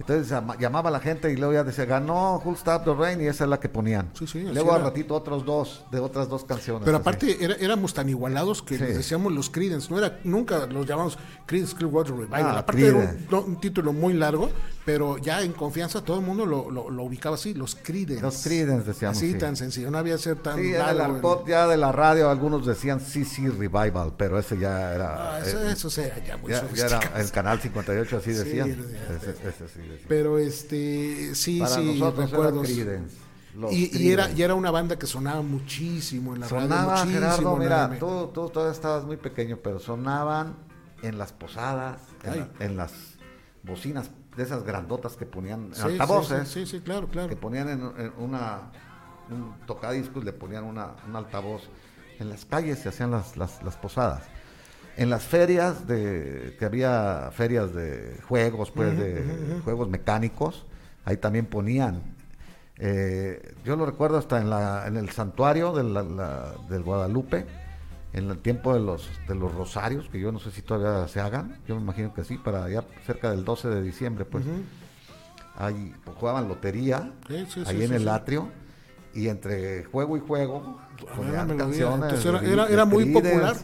Entonces llama- llamaba a la gente y luego ya decía, ganó Who'll Stop the Rain y esa es la que ponían. Sí, sí, luego al ratito otros dos, de otras dos canciones. Pero aparte era- éramos tan igualados que les decíamos los Creedence, no era nunca los llamamos Creedence Clearwater Revival. Ah, aparte era un, un título muy largo, pero ya en confianza todo el mundo lo, lo- lo ubicaba así, los Creedence. Los Creedence decíamos, Así sí. tan sencillo, no había ser tan Sí, largo. el- argot ya de la radio algunos decían sí, sí, Revival, pero ese ya era... Ah, eso, eh, eso era ya muy ya, ya era el canal 58, así Sí, decían. Ese, ese sí. Pero este, sí, Para sí, nosotros recuerdos. era Creedence. los Y, y era, y era una banda que sonaba muchísimo en la Sonaba, radio. muchísimo Gerardo, la mira, tú, tú todavía estabas muy pequeño, pero sonaban en las posadas, en, Ay. la- en las bocinas de esas grandotas que ponían, Sí, altavoces, Sí, sí, sí, claro, claro. que ponían en, en una un tocadiscos, le ponían una, un altavoz. En las calles se hacían las, las, las posadas. En las ferias de que había ferias de juegos, pues de juegos mecánicos, ahí también ponían. eh, yo lo recuerdo hasta en, la, en el santuario de la- la- del Guadalupe, en el tiempo de los de los rosarios, que yo no sé si todavía se hagan, yo me imagino que sí, para allá cerca del 12 de diciembre, pues. Ahí pues, jugaban lotería, Sí, sí, ahí sí, en el atrio, y entre juego y juego ponían canciones. Era, era, muy popular.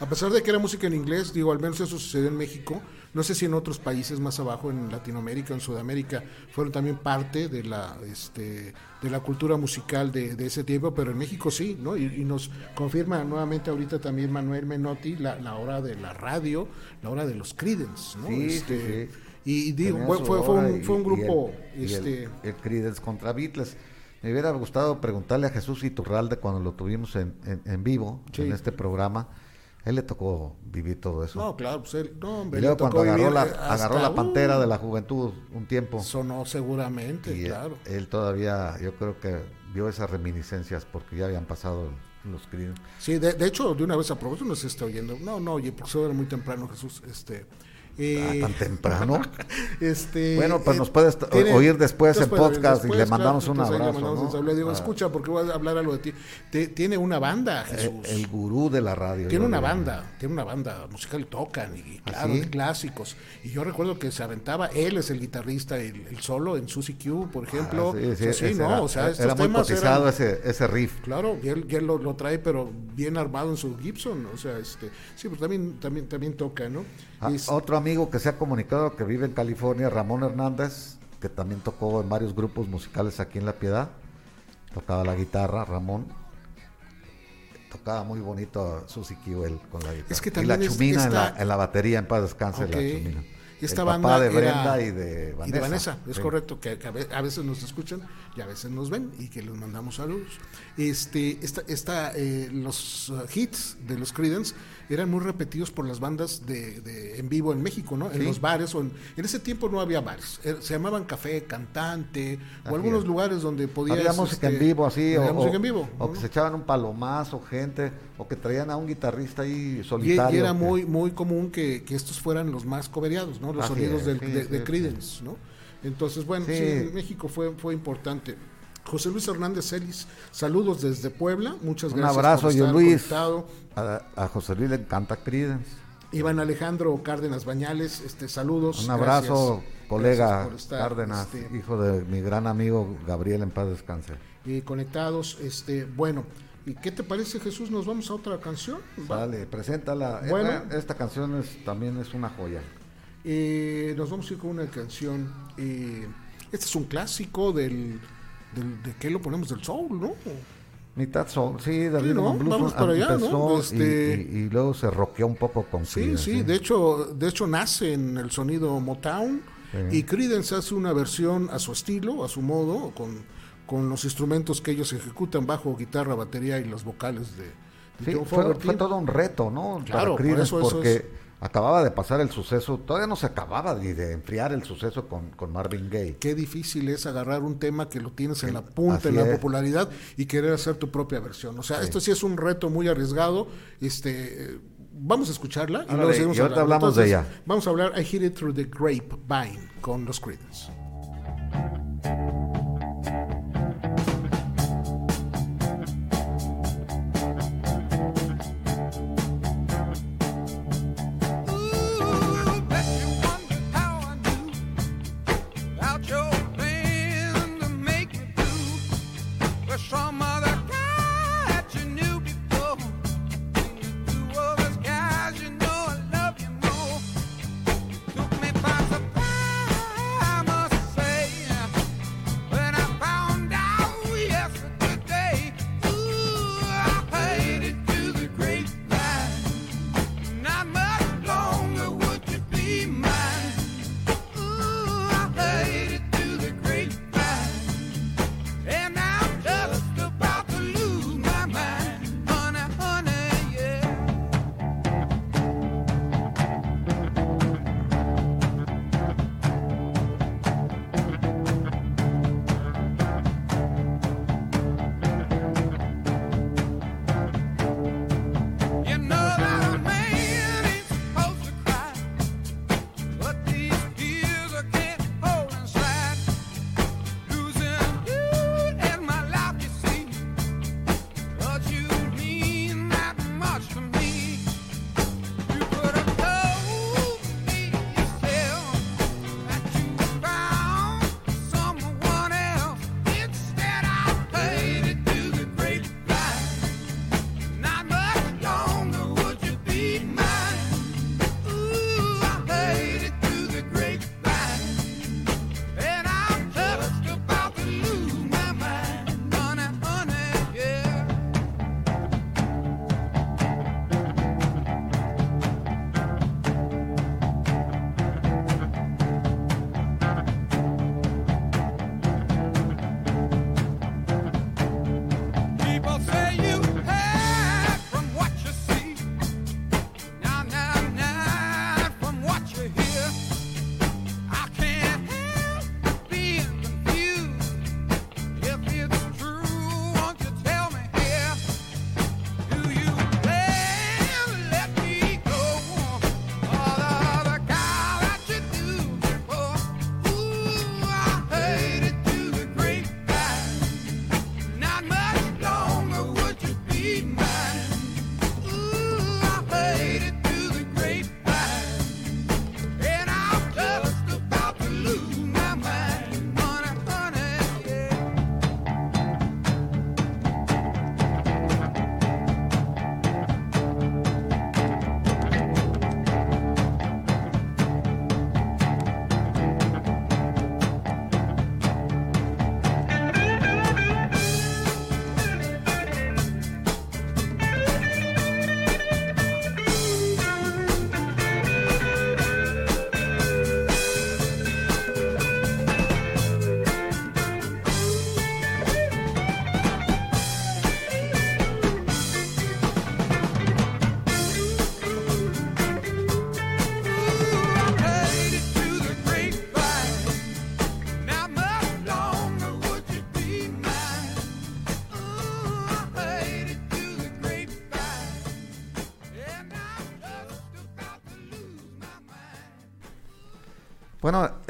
A pesar de que era música en inglés, digo, al menos eso sucedió en México. No sé si en otros países más abajo, en Latinoamérica, en Sudamérica, fueron también parte de la, este, de la cultura musical de, de ese tiempo, pero en México sí, ¿no? Y, y nos confirma nuevamente ahorita también Manuel Menotti la, la hora de la radio, la hora de los Creedence, ¿no? Sí, Este, sí, sí. Y, y digo, fue, un, fue grupo, el- y el- este, el, Creedence contra Beatles. Me hubiera gustado preguntarle a Jesús Iturralde cuando lo tuvimos en, en, en vivo, Sí. en este programa. Él le tocó vivir todo eso. no, claro, pues él, no, hombre, y luego cuando tocó agarró la, eh, agarró la pantera de la juventud un tiempo. Sonó seguramente, y él- claro. él, todavía, yo creo que vio esas reminiscencias porque ya habían pasado los Creedence. Sí, de, de hecho, de una vez aprovecho, no se está oyendo. No, no, oye, porque eso era muy temprano, Jesús. Este, eh, Ah, tan temprano. este, Bueno, pues eh, nos puedes tiene- oír después en podcast y le mandamos un entonces ahí le abrazo, mandamos ¿no? un saludo. Le digo, Ah. escucha, porque voy a hablar algo de ti. Te- tiene una banda, Eh, Jesús. el gurú de la radio. Tiene una banda, tiene una banda musical y tocan, y claro, sí? de clásicos. Y yo recuerdo que se aventaba, él es el guitarrista, el, el solo en Susie Q, por ejemplo. Ah, sí, O sí, sea, sí, ¿no? era, o sea, estos era muy temas cotizado eran- ese, ese riff. Claro, y él, y él lo, lo trae, pero bien armado en su Gibson. O sea, este, sí, pues también, también, también toca, ¿no? Ah, otro amigo que se ha comunicado que vive en California, Ramón Hernández, que también tocó en varios grupos musicales aquí en La Piedad. Tocaba la guitarra, Ramón. Tocaba muy bonito Susi él con la guitarra. Es que y la Chumina en, la, en la batería, en paz descanse la Chumina. Esta El banda papá de era- Brenda y de Vanessa. Y de Vanessa, es Sí. correcto, que, a veces nos escuchan y a veces nos ven y que les mandamos saludos. Este, esta, esta, eh, los uh, hits de los Creedence eran muy repetidos por las bandas de, de- en vivo en México, ¿no? En Sí. los bares, o en, en ese tiempo no había bares, eh, se llamaban café, cantante, o Así algunos es. lugares donde podías... Había música en este, vivo así, o, música o- en vivo. o ¿no? que se echaban un palomazo, gente, o que traían a un guitarrista ahí solitario. y era muy muy común que, que estos fueran los más cobereados, ¿no? Los Así sonidos es, del- sí, de, sí, de sí. Creedence, ¿no? Entonces, bueno, sí. Sí. en México fue, fue importante. José Luis Hernández Celis, saludos desde Puebla, muchas Un gracias abrazo, por estar Luis. conectado. A, a José Luis le encanta Creedence. Iván Alejandro Cárdenas Bañales, este, saludos. Un abrazo, gracias, colega gracias por estar, Cárdenas, este, hijo de mi gran amigo Gabriel en paz descanse. eh, conectados. Este, bueno, ¿y qué te parece, Jesús? ¿Nos vamos a otra canción? Va. Vale, preséntala. Bueno. Esta, esta canción es, también es una joya. Eh, nos vamos a ir con una canción. eh, este es un clásico del, del- ¿De qué lo ponemos? Del soul, ¿no? Mitad soul, sí, de Sí, ¿no? blues Vamos para allá, ¿no? empezó y- Este- y, y luego se rockeó un poco con Sí, Creedence, sí, de hecho, de hecho nace en el sonido Motown Sí. y Creedence hace una versión a su estilo, a su modo, con, con los instrumentos que ellos ejecutan bajo guitarra, batería y los vocales de, de Sí, fue, fue todo un reto, ¿no? Claro, Para por Creedence, eso eso porque es- acababa de pasar el suceso, todavía no se acababa ni de enfriar el suceso con, con Marvin Gaye. Qué difícil es agarrar un tema que lo tienes en la punta, Así en la es. popularidad y querer hacer tu propia versión. O sea, esto sí es un reto muy arriesgado. Este, eh, vamos a escucharla y luego seguimos y hablando. hablamos de ella. Vamos a hablar I Hit It Through the Grapevine con los Creedence. chamada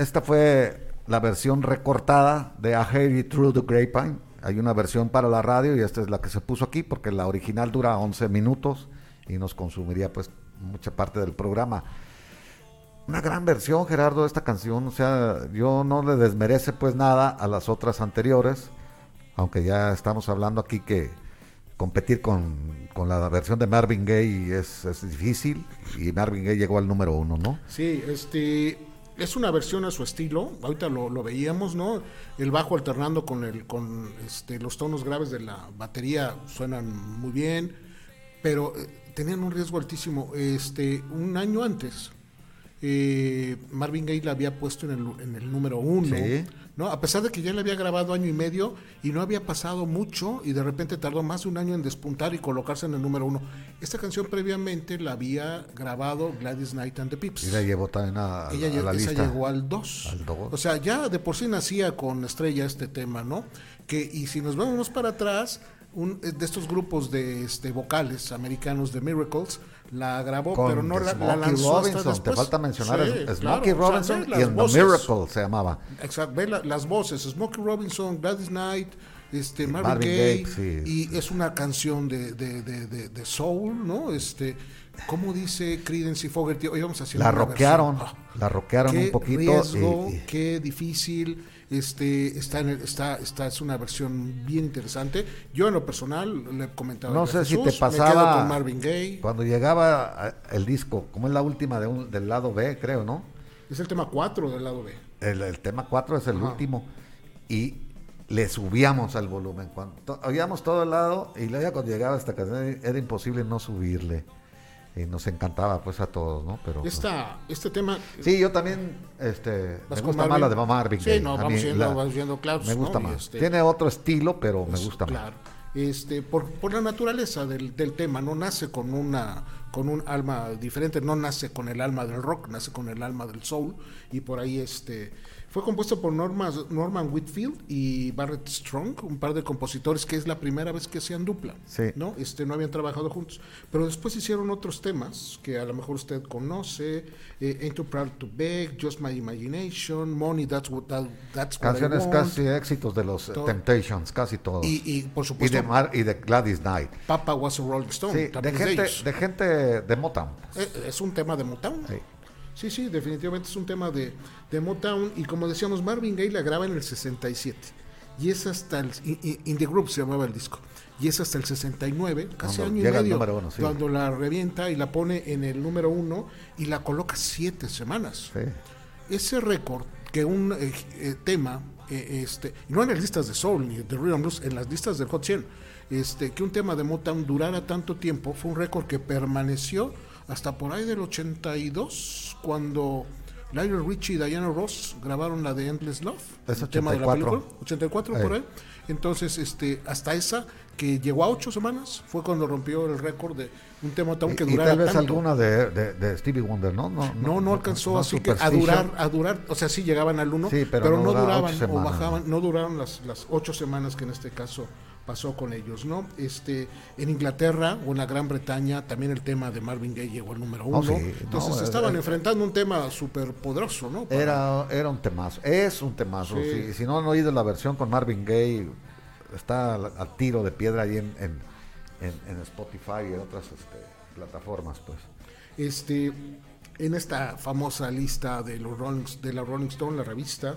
esta fue la versión recortada de A Harry Through the Grapevine. Hay una versión para la radio y esta es la que se puso aquí porque la original dura 11 minutos y nos consumiría pues mucha parte del programa. Una gran versión, Gerardo, de esta canción. O sea, yo no le desmerece pues nada a las otras anteriores, aunque ya estamos hablando aquí que competir con, con la versión de Marvin Gaye es, es difícil y Marvin Gaye llegó al número uno, ¿no? Sí, este, es una versión a su estilo, ahorita lo, veíamos, ¿no? El bajo alternando con el con este los tonos graves de la batería suenan muy bien, pero eh, tenían un riesgo altísimo. Este, un año antes, eh, Marvin Gaye la había puesto en el, en el número uno, Sí. ¿No? A pesar de que ya le había grabado año y medio y no había pasado mucho y de repente tardó más de un año en despuntar y colocarse en el número uno. Esta canción previamente la había grabado Gladys Knight and the Pips. Y la llevó también a, a Ella la lle- esa lista. llegó al 2. Al dos. O sea, ya de por sí nacía con estrella este tema, ¿no? Que, y si nos vamos para atrás, un, eh, de estos grupos de este, vocales americanos de Miracles, la grabó, Con pero no la, la Smokey lanzó hasta Robinson, después. te falta mencionar Sí, claro, Smokey o sea, Robinson y en The. Miracle se llamaba. Exacto, ve la- las voces, Smokey Robinson, Gladys Knight, este, Marvin, Marvin Gaye, sí. y es una canción de, de, de, soul, ¿no? Este, ¿cómo dice Creedence y Fogerty? Hoy vamos a hacer La. Ah, la rockearon qué un poquito. riesgo, y- y- qué difícil. Este, está, en el- está, está, es una versión bien interesante. Yo en lo personal le comentaba. no a sé si te pasaba con Marvin Gaye. cuando llegaba el disco, como es la última de un- del lado B, creo, ¿no? Es el tema 4 del lado B. El, el tema 4 es el Ajá. último. Y le subíamos al volumen. Cuando oíamos todo el lado y luego cuando llegaba esta canción era imposible no subirle. Y nos encantaba pues a todos, ¿no? Pero Esta, este tema Sí, yo también este, ¿Vas me gusta más la de Marvin Sí, no, vamos mí yendo- la- vamos yendo claros, Me gusta más. este- Tiene otro estilo, pero me Pues, gusta más. claro. Este, por, por la naturaleza del, del tema, no nace con una con un alma diferente, no nace con el alma del rock, nace con el alma del soul y por ahí este fue compuesto por Norma- Norman Whitfield y Barrett Strong, un par de compositores que es la primera vez que hacían dupla, Sí. ¿no? Este no habían trabajado juntos, pero después hicieron otros temas que a lo mejor usted conoce, eh, Ain't Too Proud to Beg, Just My Imagination, Money That's What That- That's What I Canciones Want. casi éxitos de los eh, Todo. Temptations, casi todos. y, y por Y supuesto de, Mar- y de Gladys Knight. Papa was a Rolling Stone. Sí, de es gente, de gente de Motown. Eh, Es un tema de Motown. Sí. Sí, sí, definitivamente es un tema de, de Motown. Y como decíamos, Marvin Gaye la graba en el 67. Y es hasta el. In, the Group se llamaba el disco. Y es hasta el 69, casi Cuando año y medio. uno, sí. Cuando la revienta y la pone en el número uno y la coloca siete semanas. Sí. Ese récord que un eh, eh, tema, eh, este, no en las listas de Soul ni de Rhythm and Blues, en las listas del Hot 100, este, que un tema de Motown durara tanto tiempo, fue un récord que permaneció hasta por ahí del 82, cuando Lionel Richie y Diana Ross grabaron la de Endless Love, Es el tema de la 84. película, 84 Eh. por ahí. Entonces, este, hasta esa que llegó a ocho semanas, fue cuando rompió el récord de un tema Motown que Y, y durara tal vez tanto. alguna de, de- de Stevie Wonder, ¿no? No, No, no alcanzó no así que a durar, a durar, o sea, sí llegaban al uno, Sí, pero pero, no no, duraba duraban o bajaban, no duraron las, las ocho semanas que en este caso pasó con ellos, ¿no? Este, en Inglaterra o en la Gran Bretaña también el tema de Marvin Gaye llegó al número uno, Oh, sí, entonces no, estaban eh, enfrentando un tema súper poderoso, ¿no? Para- Era, era un temazo, es un temazo. Sí. Si, si no han oído la versión con Marvin Gaye, está al, al tiro de piedra ahí en, en, en- en Spotify y en otras este, plataformas, pues. este, en esta famosa lista de, los Rolling, de la Rolling Stone, la revista,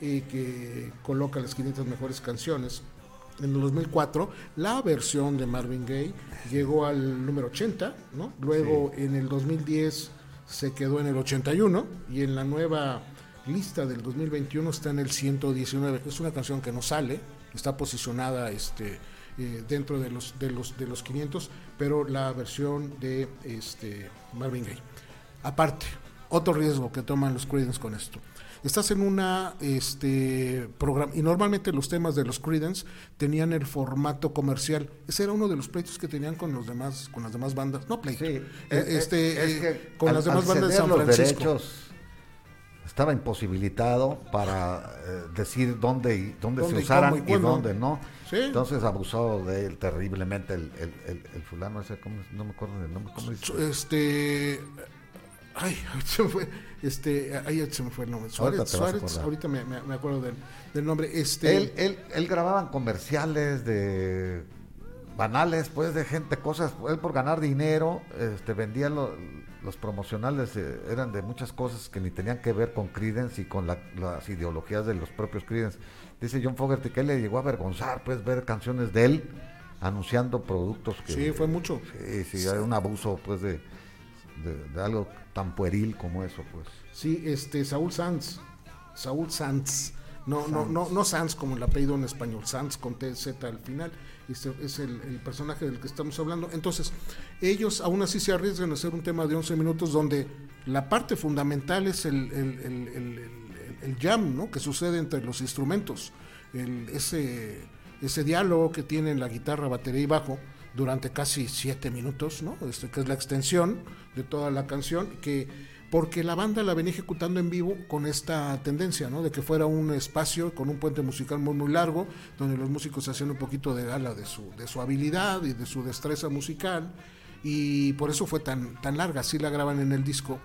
eh, que coloca las 500 mejores canciones. En el 2004, la versión de Marvin Gaye llegó al número 80, ¿no? Luego en el 2010 se quedó en el 81 y en la nueva lista del 2021 está en el 119. Es una canción que no sale, está posicionada este, eh, dentro de los, de, los, de los 500, pero la versión de este, Marvin Gaye. Aparte, otro riesgo que toman los Creedence con esto. Estás en una este programa y normalmente los temas de los Creedence tenían el formato comercial. Ese era uno de los pleitos que tenían con los demás con las demás bandas, no pleito. Sí, Eh, este es eh, con al- las demás bandas de San los Francisco. derechos estaba imposibilitado para eh, decir dónde y dónde, Dónde se usaran y dónde no. Sí. Entonces abusó de él terriblemente el, el, el, el fulano ese, ¿cómo no me acuerdo del nombre. ¿cómo dice? Este ay, se me fue, este, ahí se me fue el nombre. Suárez, Ahorita Suárez, ahorita me, me- me acuerdo del, del nombre. Este, Él, él, él grababan comerciales de banales, pues, de gente, cosas, él por ganar dinero, este, vendía lo- los promocionales, eh, eran de muchas cosas que ni tenían que ver con Creedence y con la- las ideologías de los propios Creedence. Dice John Fogerty que él le llegó a avergonzar, pues, ver canciones de él anunciando productos que... Sí, fue mucho. Sí, sí, era un abuso, pues, de... de, de algo tan pueril como eso, pues. Sí, este, Saúl Sanz. Saúl Sanz. No, no, no, no Sanz como el apellido en español, Sanz con TZ al final. Este es el, el personaje del que estamos hablando. Entonces, ellos aún así se arriesgan a hacer un tema de 11 minutos donde la parte fundamental es el, el, el- jam ¿no? que sucede entre los instrumentos. El- ese, ese diálogo que tienen la guitarra, batería y bajo durante casi siete minutos, ¿no? Este, que es la extensión de toda la canción, que porque la banda la venía ejecutando en vivo con esta tendencia, ¿no? De que fuera un espacio con un puente musical muy muy largo, donde los músicos hacían un poquito de gala de su, de su habilidad y de su destreza musical, y por eso fue tan, tan larga, así la graban en el disco.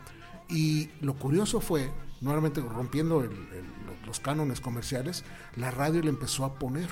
Y lo curioso fue, nuevamente rompiendo el- el- los cánones comerciales, la radio le empezó a poner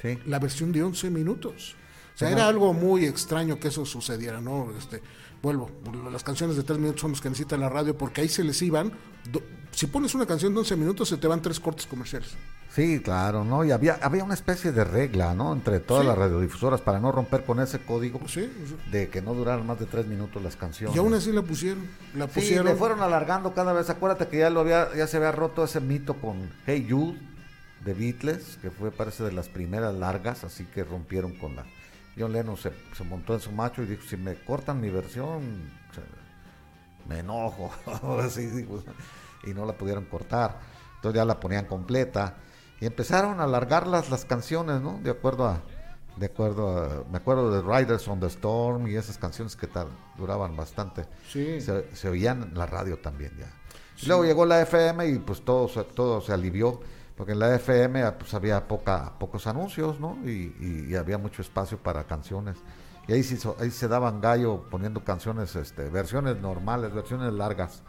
Sí. la versión de 11 minutos. O sea, Ajá. era algo muy extraño que eso sucediera, ¿no? Este, vuelvo, las canciones de 3 minutos son las que necesita la radio porque ahí se les iban. do- si pones una canción de 11 minutos, se te van tres cortes comerciales. Sí, claro, ¿no? Y había, había una especie de regla, ¿no? Entre todas Sí. las radiodifusoras para no romper con ese código Sí, sí. de que no duraran más de tres minutos las canciones. Y aún así la pusieron. La Sí, pusieron. le fueron alargando cada vez. Acuérdate que ya lo había, ya se había roto ese mito con Hey Jude de Beatles, que fue parece de las primeras largas, así que rompieron con la. John Lennon se, se montó en su macho y dijo: si me cortan mi versión, me enojo. Así y no la pudieron cortar. Entonces ya la ponían completa y empezaron a alargar las, las canciones, ¿no? De acuerdo a, de acuerdo a, me acuerdo de Riders on the Storm y esas canciones que tal duraban bastante. Sí. Se, se oían en la radio también ya. Luego llegó la FM y pues todo, todo se alivió, porque en la FM ah, pues había poca, pocos anuncios, ¿no? Y, había mucho espacio para canciones. Y ahí, se hizo- ahí se daban gallo poniendo canciones, este, versiones normales, versiones largas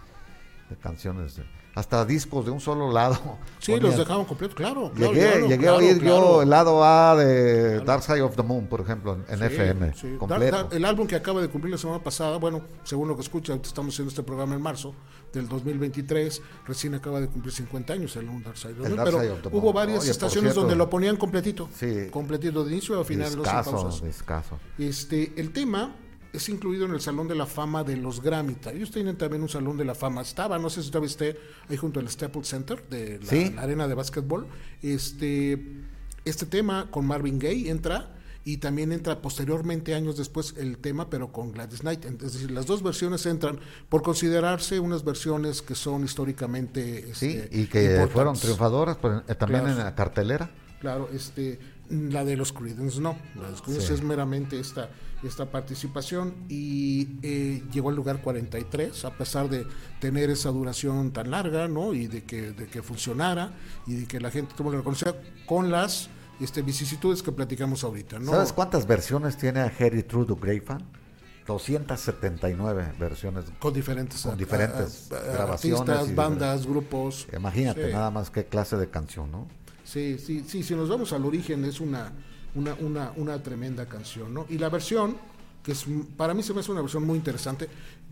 de canciones, de- hasta discos de un solo lado. Sí, ponían. los dejaban completos, claro. claro, Llegué, claro, llegué claro, a oír yo el lado A de Dark Side of the Moon, por ejemplo, en, en Sí, FM, sí. completo. Dar- dar- el álbum que acaba de cumplir la semana pasada, bueno, según lo que escucha, estamos haciendo este programa en marzo del 2023, recién acaba de cumplir 50 años el álbum Dark Side of the Moon, Dark pero Side of the hubo Moon. varias Oye, estaciones cierto, donde lo ponían completito, Sí. completito de inicio a final, sin pausas. discaso. Este, el tema es incluido en el Salón de la Fama de los Grammy. Ellos tienen también un Salón de la Fama. Estaba, no sé si todavía esté ahí junto al Staples Center de la, Sí. la arena de básquetbol. Este, este tema con Marvin Gaye entra y también entra posteriormente, años después, el tema, pero con Gladys Knight. Es decir, las dos versiones entran por considerarse unas versiones que son históricamente Sí, este, y que fueron triunfadoras pero, eh, también Claro. en la cartelera. Claro, este, la de los Creedence no, la de los Creedence Sí. es meramente esta, esta participación y eh, llegó al lugar 43 a pesar de tener esa duración tan larga, ¿no? Y de que, de que funcionara y de que la gente tuvo la reconocida con las este, vicisitudes que platicamos ahorita, ¿no? ¿Sabes cuántas versiones tiene a Harry True to Greyfan? 279 versiones. Con diferentes, Con diferentes a- a- grabaciones artistas, bandas, grupos. Imagínate Sí. nada más qué clase de canción, ¿no? Sí, sí, sí, si nos vamos al origen es una, una, una, una tremenda canción, ¿no? Y la versión, que es para mí se me hace una versión muy interesante,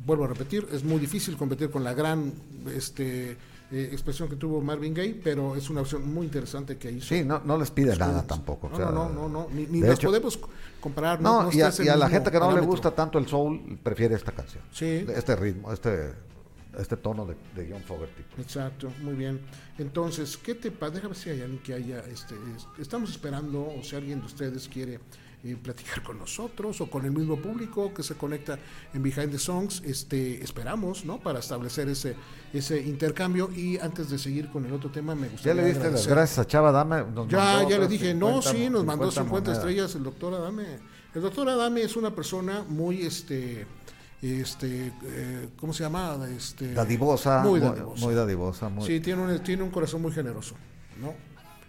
vuelvo a repetir, es muy difícil competir con la gran este, eh, expresión que tuvo Marvin Gaye, pero es una versión muy interesante que hizo. Sí, no, no les pide nada tampoco. o No, sea, no, no, no, no, ni, ni las hecho- podemos comparar. No, y, a, y la gente que no le gusta tanto el soul, prefiere esta canción. Sí. Este ritmo, este, este tono de, de John Fogerty. Exacto, muy bien. Entonces, ¿qué te pasa? Déjame ver si hay alguien que haya, este, es- estamos esperando, o si alguien de ustedes quiere eh, platicar con nosotros o con el mismo público que se conecta en Behind the Songs, este, esperamos, ¿no? Para establecer ese, ese intercambio y antes de seguir con el otro tema, me ¿Ya gustaría le diste las gracias a Chava Dame? Nos ya, ya le dije, no, 50 sí, nos mandó 50 monedas. estrellas el doctor Adame. El doctor Adame es una persona muy, este, este, eh, ¿cómo se llama? Este, Dadivosa, Muy dadivosa. muy dadivosa. muy- Sí, tiene un, tiene un corazón muy generoso, ¿no?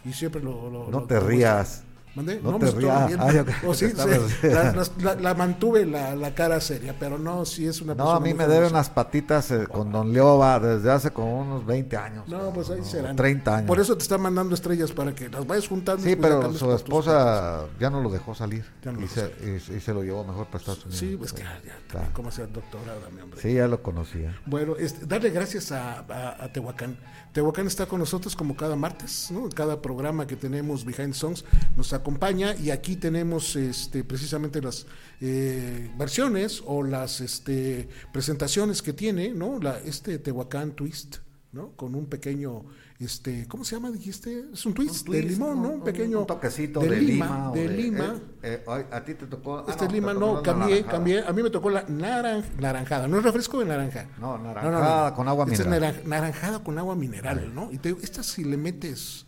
Y siempre lo... lo- no lo- te rías. ¿Mandé? No me te estoy rías. riendo. Ah, yo- Oh, sí, sí. La, la- la- mantuve la, la cara seria, pero no, sí es una No, persona a mí me debe unas patitas eh, con Don Leoba desde hace como unos 20 años. No, pues ahí no, serán. 30 años. Por eso te está mandando estrellas para que las vayas juntando. Sí, ya pero su esposa ya no lo dejó salir. Ya no lo y, dejó se, y- y se lo llevó mejor para Estados Unidos. Sí, pues que ya, ya, Claro. ¿cómo sea el doctor Adame, hombre? Sí, ya lo conocía. Bueno, este, darle gracias a, a- a Tehuacán. Tehuacán está con nosotros como cada martes, ¿no? Cada programa que tenemos Behind Songs nos, acompaña y aquí tenemos este, precisamente las eh, versiones o las este, presentaciones que tiene, ¿no? La, este Tehuacán Twist, ¿no? Con un pequeño, este, ¿cómo se llama? Dijiste, es un twist, Un de limón, ¿no? Un pequeño un toquecito de, de, lima, o de lima. eh, eh, a ti te tocó. ah, Este no, lima tocó no, cambié, cambié. A mí me tocó la naran- naranjada. No es refresco de naranja. No, naranjada con agua es mineral. naran- naranjada con agua mineral, ¿no? Y te digo, esta si le metes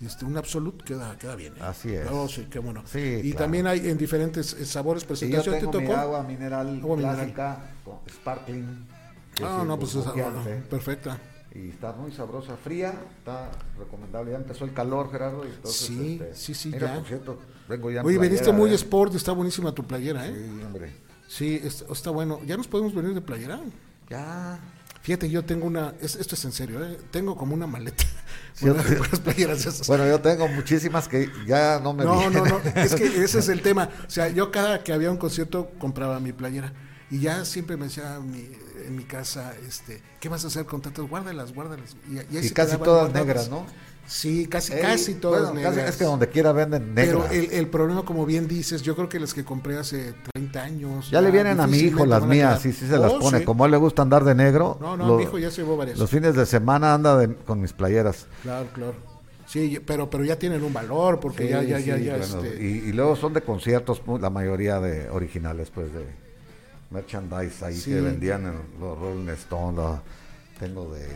este, un absolute queda, queda bien. ¿eh? Así es. Oh, sí, qué bueno. Sí, y claro. también hay en diferentes eh, sabores Y yo presentación. tengo ¿Te mi tocó? agua mineral Agua clásica, sparkling. que Ah, es no, pues esa, burbujeante, perfecta. Y está muy sabrosa, fría, está recomendable. Ya empezó el calor, Gerardo. Y entonces, Sí, este, sí, sí, mira, ya. por cierto, vengo ya Oye, veniste muy ¿eh? sport, está buenísima tu playera, ¿eh? Sí, hombre. Sí, está, está bueno. ¿Ya nos podemos venir de playera? Ya. Fíjate, yo tengo una, es- esto es en serio, ¿eh? tengo como una maleta. Sí, Bueno, yo- playeras de esas. Bueno, yo tengo muchísimas que ya no me No, no, vienen. no, es que ese es el tema. O sea, yo cada que había un concierto compraba mi playera y ya siempre me decía mi- en mi casa, este, ¿qué vas a hacer con tantas? Guárdalas, guárdalas. Y, Y se casi todas guardadas. negras, ¿no? Sí, casi, Ey, casi todas bueno, casi- negras. es que donde quiera venden negras. Pero el, el problema, como bien dices, yo creo que las que compré hace 30 años. ya le vienen a mi hijo las mías, sí, sí se las Oh, pone. sí. Como a él le gusta andar de negro. No, no, lo- mi hijo ya se llevó varias. Los fines de semana anda de- con mis playeras. Claro, claro. Sí, pero, pero ya tienen un valor porque Sí, ya, ya, ya, sí, ya. bueno, este, y, y luego son de conciertos, mu- la mayoría de originales, pues de merchandise ahí Sí. que vendían en los Rolling Stone. la- tengo de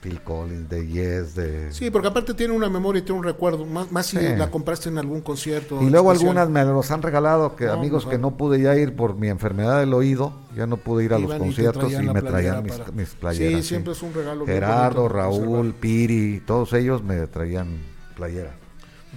Phil Collins, de Yes, de. Sí, porque aparte tiene una memoria y tiene un recuerdo, más, más si Sí. la compraste en algún concierto. Y luego especial. algunas me los han regalado, que No, amigos que no pude ya ir por mi enfermedad del oído, ya no pude ir a los Iban conciertos y, me traían mis, para- mis Sí, playeras. siempre es un regalo Gerardo, bonito Raúl. Piri, todos ellos me traían playera.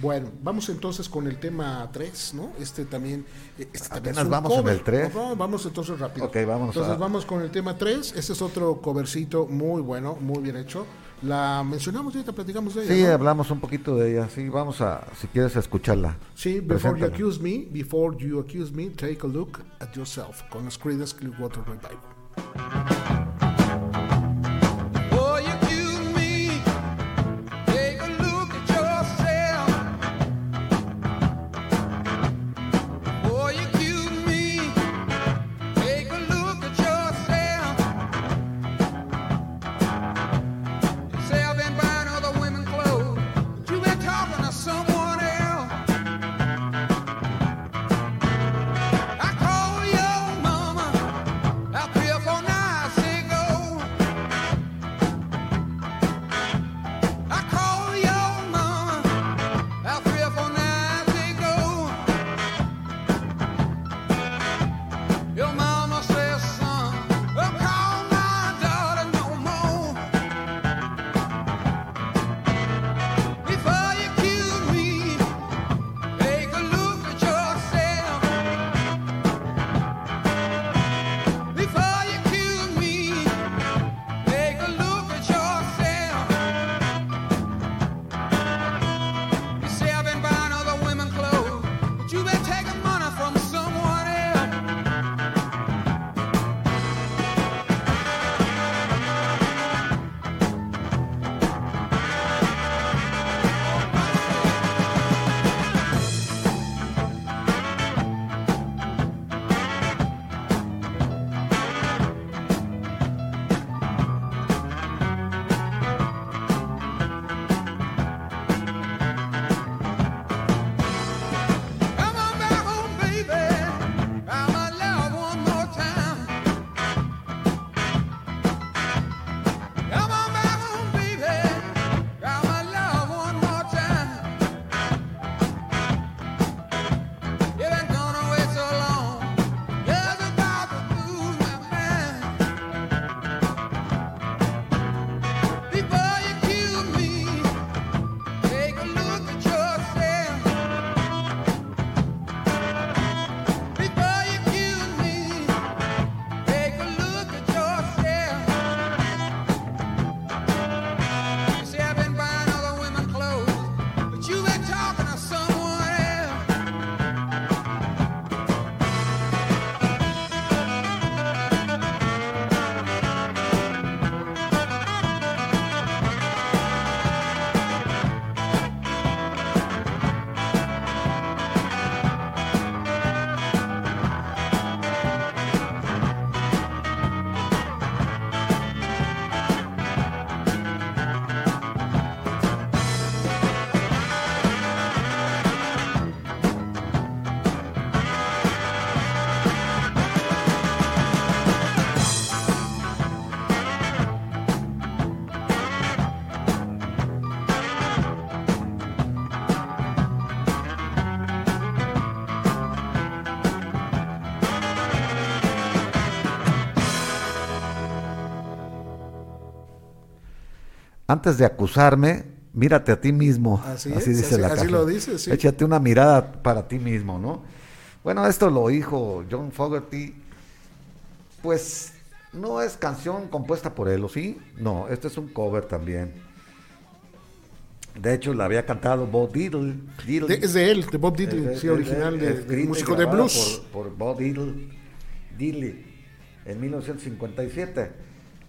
Bueno, vamos entonces con el tema 3, ¿no? Este también. eh, Este también Apenas es vamos en cover. el tres. No, vamos entonces rápido. Ok, vamos Entonces a- vamos con el tema 3. Este es otro covercito muy bueno, muy bien hecho. La mencionamos y ahorita platicamos de ella. Sí, ¿no? hablamos un poquito de ella. Sí, vamos a, si quieres, a escucharla. Sí, Before You Preséntala. Accuse Me, Before You Accuse Me, Take a Look at Yourself, con los Creedence Clearwater Revival. Antes de acusarme, mírate a ti mismo. Así Así, es, dice así- la así canción. lo dice, sí. Échate una mirada para ti mismo, ¿no? Bueno, esto lo dijo John Fogerty. Pues no es canción compuesta por él, ¿o sí? No, este es un cover también. De hecho, la había cantado Bob. De- es de él, de Bob Diddley, Es- sí, original de, músico de blues. Por, por Bob Diddley, Diddley en 1957.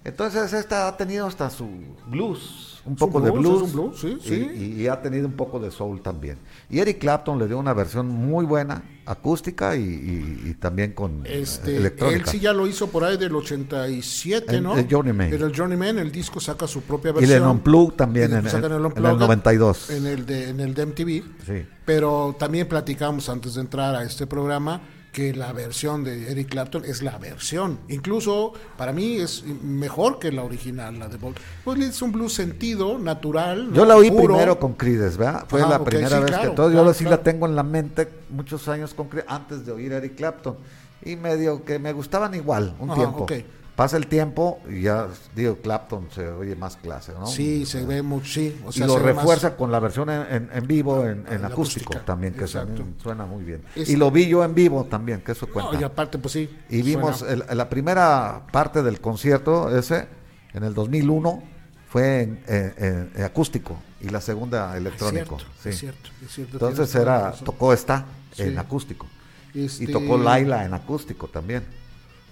Entonces esta ha tenido hasta su blues, un poco de blues, sí, y, sí. y- y ha tenido un poco de soul también. Y Eric Clapton le dio una versión muy buena, acústica y, y- y también con eh, Este, electrónica. él sí ya lo hizo por ahí del 87, El- ¿no? el Journeyman. Pero el Journeyman, el disco saca su propia y versión. le Unplugged también Y en, el- el en el 92. En el de, en el de MTV. Sí. Pero también platicamos antes de entrar a este programa que la versión de Eric Clapton es la versión. Incluso para mí es mejor que la original, la de Bob. Pues es un blues sentido, natural. Yo la oí Puro. primero con Creedence, ¿verdad? Fue Ajá, la primera sí, vez claro, que todo. Yo sí claro. la tengo en la mente muchos años con Creedence antes de oír a Eric Clapton. Y medio que me gustaban igual, un Ajá, tiempo. Pasa el tiempo y ya, digo, Clapton se oye más clase, ¿no? Sí, se ve mucho, sí. O y lo más- refuerza con la versión en, en- en vivo, en, en acústico acústica, también, que también suena muy bien. Es- Y lo vi yo en vivo también, que eso cuenta. No, y aparte, pues sí. Y vimos el- la primera parte del concierto ese, en el 2001, fue en, en- en- acústico y la segunda electrónico. cierto, sí. es cierto, es cierto, Entonces era, tocó esta Sí. en acústico. Este, Y tocó Laila en acústico también.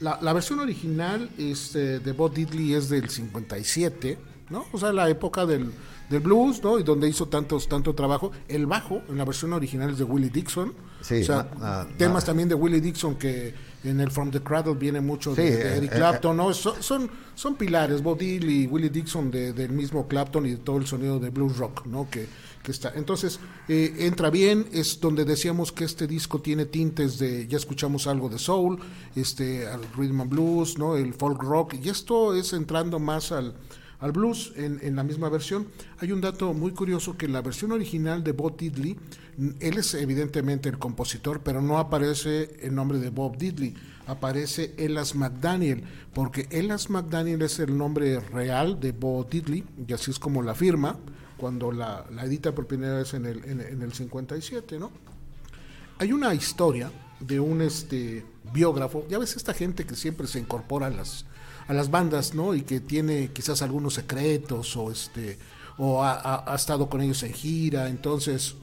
La, la versión original este, de Bob Diddley es del 57, ¿no? O sea, la época del, del blues, ¿no? Y donde hizo tantos, tanto trabajo. El bajo en la versión original es de Willie Dixon. Sí, o sea, temas también de Willie Dixon que en el From the Cradle viene mucho Sí, de, de eh, Eric eh, Clapton, ¿no? Son, son, son pilares, Bob Diddley y Willie Dixon de- del mismo Clapton y de todo el sonido de blues rock, ¿no? Que, que está. Entonces, eh, entra bien, es donde decíamos que este disco tiene tintes de, ya escuchamos algo de soul, este, rhythm and blues, ¿no? El folk rock, y esto es entrando más al, al blues en, en la misma versión. Hay un dato muy curioso que la versión original de Bob Diddley, n- él es evidentemente el compositor, pero no aparece el nombre de Bob Diddley, aparece Elas McDaniel, porque Elas McDaniel es el nombre real de Bob Diddley, y así es como la firma cuando la, la edita por primera vez en el, en, en el 57, ¿no? Hay una historia de un este biógrafo, ya ves esta gente que siempre se incorpora a las a las bandas, ¿no? Y que tiene quizás algunos secretos o este o ha, ha- ha estado con ellos en gira, entonces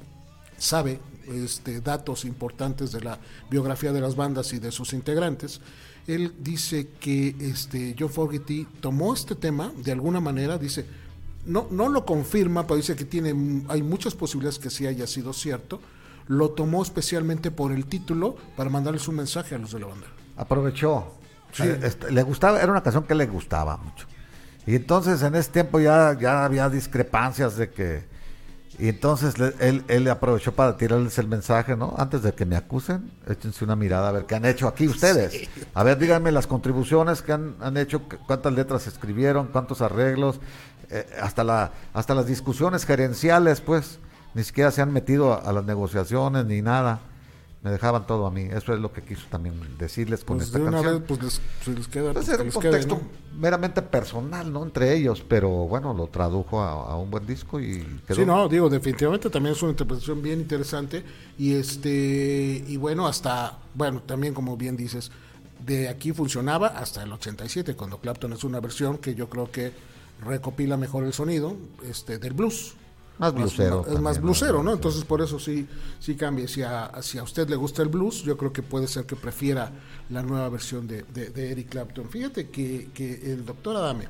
sabe este, datos importantes de la biografía de las bandas y de sus integrantes. Él dice que este, Joe Fogerty tomó este tema de alguna manera, dice, no, no lo confirma, pero dice que tiene, hay muchas posibilidades que sí haya sido cierto. Lo tomó especialmente por el título para mandarles un mensaje a los de la banda. Aprovechó. Sí. Eh, este, le gustaba, era una canción que le gustaba mucho. Y entonces en ese tiempo ya, ya había discrepancias de que... Y entonces le- él, él aprovechó para tirarles el mensaje, ¿no? Antes de que me acusen, échense una mirada a ver qué han hecho aquí ustedes. A ver, díganme las contribuciones que han, han hecho, cu- cuántas letras escribieron, cuántos arreglos, eh, hasta, la, hasta las discusiones gerenciales, pues, ni siquiera se han metido a, a las negociaciones ni nada. Me dejaban todo a mí. Eso es lo que quiso también decirles con Pues esta de una canción. vez, pues les, se les queda. Pues pues, era un contexto quede, ¿no? meramente personal, ¿no? Entre ellos, pero bueno, lo tradujo a, a un buen disco y quedó. Sí, no, digo, definitivamente también es una interpretación bien interesante y este y bueno, hasta bueno, también como bien dices, de aquí funcionaba hasta el 87 cuando Clapton es una versión que yo creo que recopila mejor el sonido este del blues. Más blusero es más ¿no? blusero, ¿no? Entonces por eso sí sí cambia. Si a, si a usted le gusta el blues, yo creo que puede ser que prefiera la nueva versión de, de- de Eric Clapton. Fíjate que, que el doctor Adame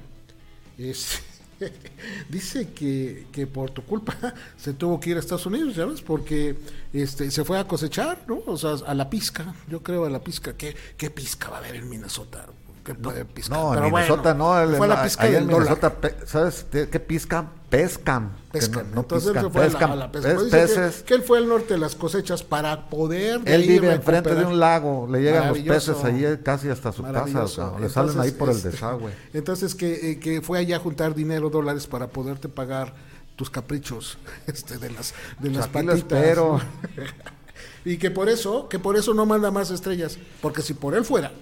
es, dice que, que por tu culpa se tuvo que ir a Estados Unidos, ¿ya ves? Porque este, se fue a cosechar, ¿no? O sea, a la pizca, yo creo a la pizca. ¿Qué, qué pizca va a haber en Minnesota? ¿Qué puede piscar? No, en Pero bueno, Minnesota no. el- fue a la a- pizca allá del en. Minnesota, pe- ¿sabes qué piscan? Pescan. Pescan. no- no Entonces piscan, fue a la- pescan a la pesca. pes- Pues que- peces. Que, él fue al norte de las cosechas para poder. de Él vive enfrente de un lago, le llegan los peces ahí eh, casi hasta su casa, le salen ahí por el este, desagüe. Entonces que, eh, que fue allá a juntar dinero, dólares para poderte pagar tus caprichos este, de las de las patitas. y que por eso, que por eso no manda más estrellas, porque si por él fuera,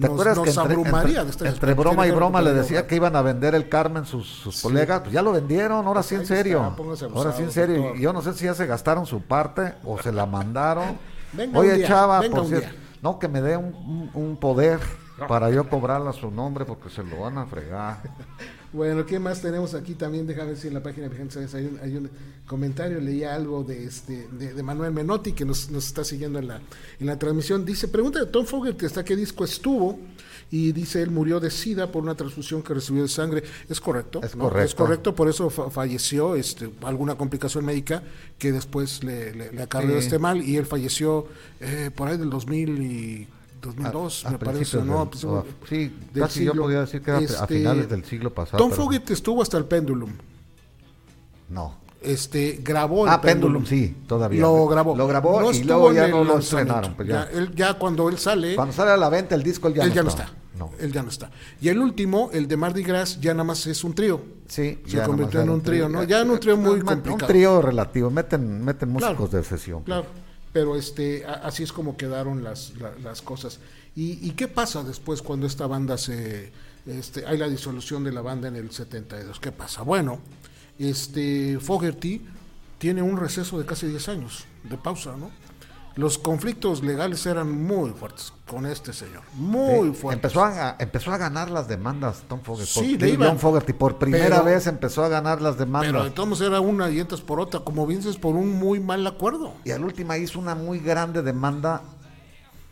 ¿Te nos, acuerdas nos que entre, abrumaría entre- de entre broma y broma le decía que iban a vender el Carmen sus, sus colegas? Pues ya lo vendieron, ahora sí en está, serio. Ahora sí en serio. Y yo no sé si ya se gastaron su parte o se la mandaron. Venga Oye, día, chava, venga por cierto, no, que me dé un, un- un poder para yo cobrarle a su nombre porque se lo van a fregar. Bueno, ¿qué más tenemos aquí también? Déjame ver si en la página de hay un, hay un comentario, leía algo de este de, de Manuel Menotti que nos, nos está siguiendo en la, en la transmisión. Dice, pregunta de Tom Fogerty hasta qué disco estuvo y dice él murió de SIDA por una transfusión que recibió de sangre. Es correcto. Es ¿no? correcto. Es correcto, por eso fa- falleció, este, alguna complicación médica que después le, le, le acarreó Sí. este mal y él falleció eh, por ahí del 2000 y 2002, A- a me parece, ¿no? del- A principios o- sí, casi yo podría decir que era a Este, finales del siglo pasado. Tom Fogerty estuvo hasta el Pendulum. No. Este, grabó el Ah, Pendulum, sí, todavía. Lo grabó. Lo grabó y luego ya no lo estrenaron. Pues ya. él- ya cuando él sale, Cuando sale a la venta el disco, él ya él no ya no está. No. Él ya no está. Y el último, el de Mardi Gras, ya nada más es un trío. Sí, Se convirtió en un trío, ¿no? Ya en un trío muy Un- complicado. Un trío relativo, meten, meten músicos Claro, de sesión. Claro, pero este, así es como quedaron las, la- las cosas. ¿Y, y qué pasa después cuando esta banda se... Este, hay la disolución de la banda en el 72? ¿Qué pasa? Bueno, este, Fogerty tiene un receso de casi 10 años de pausa, ¿no? Los conflictos legales eran muy fuertes con este señor, muy Sí, fuertes. empezó, a, empezó a ganar las demandas Tom Fogerty. Sí, por, le de iban. John Fogerty. Por primera Pero- vez empezó a ganar las demandas. Pero modos era una y entras por otra, como bien dices, por un muy mal acuerdo. Y al última hizo una muy grande demanda.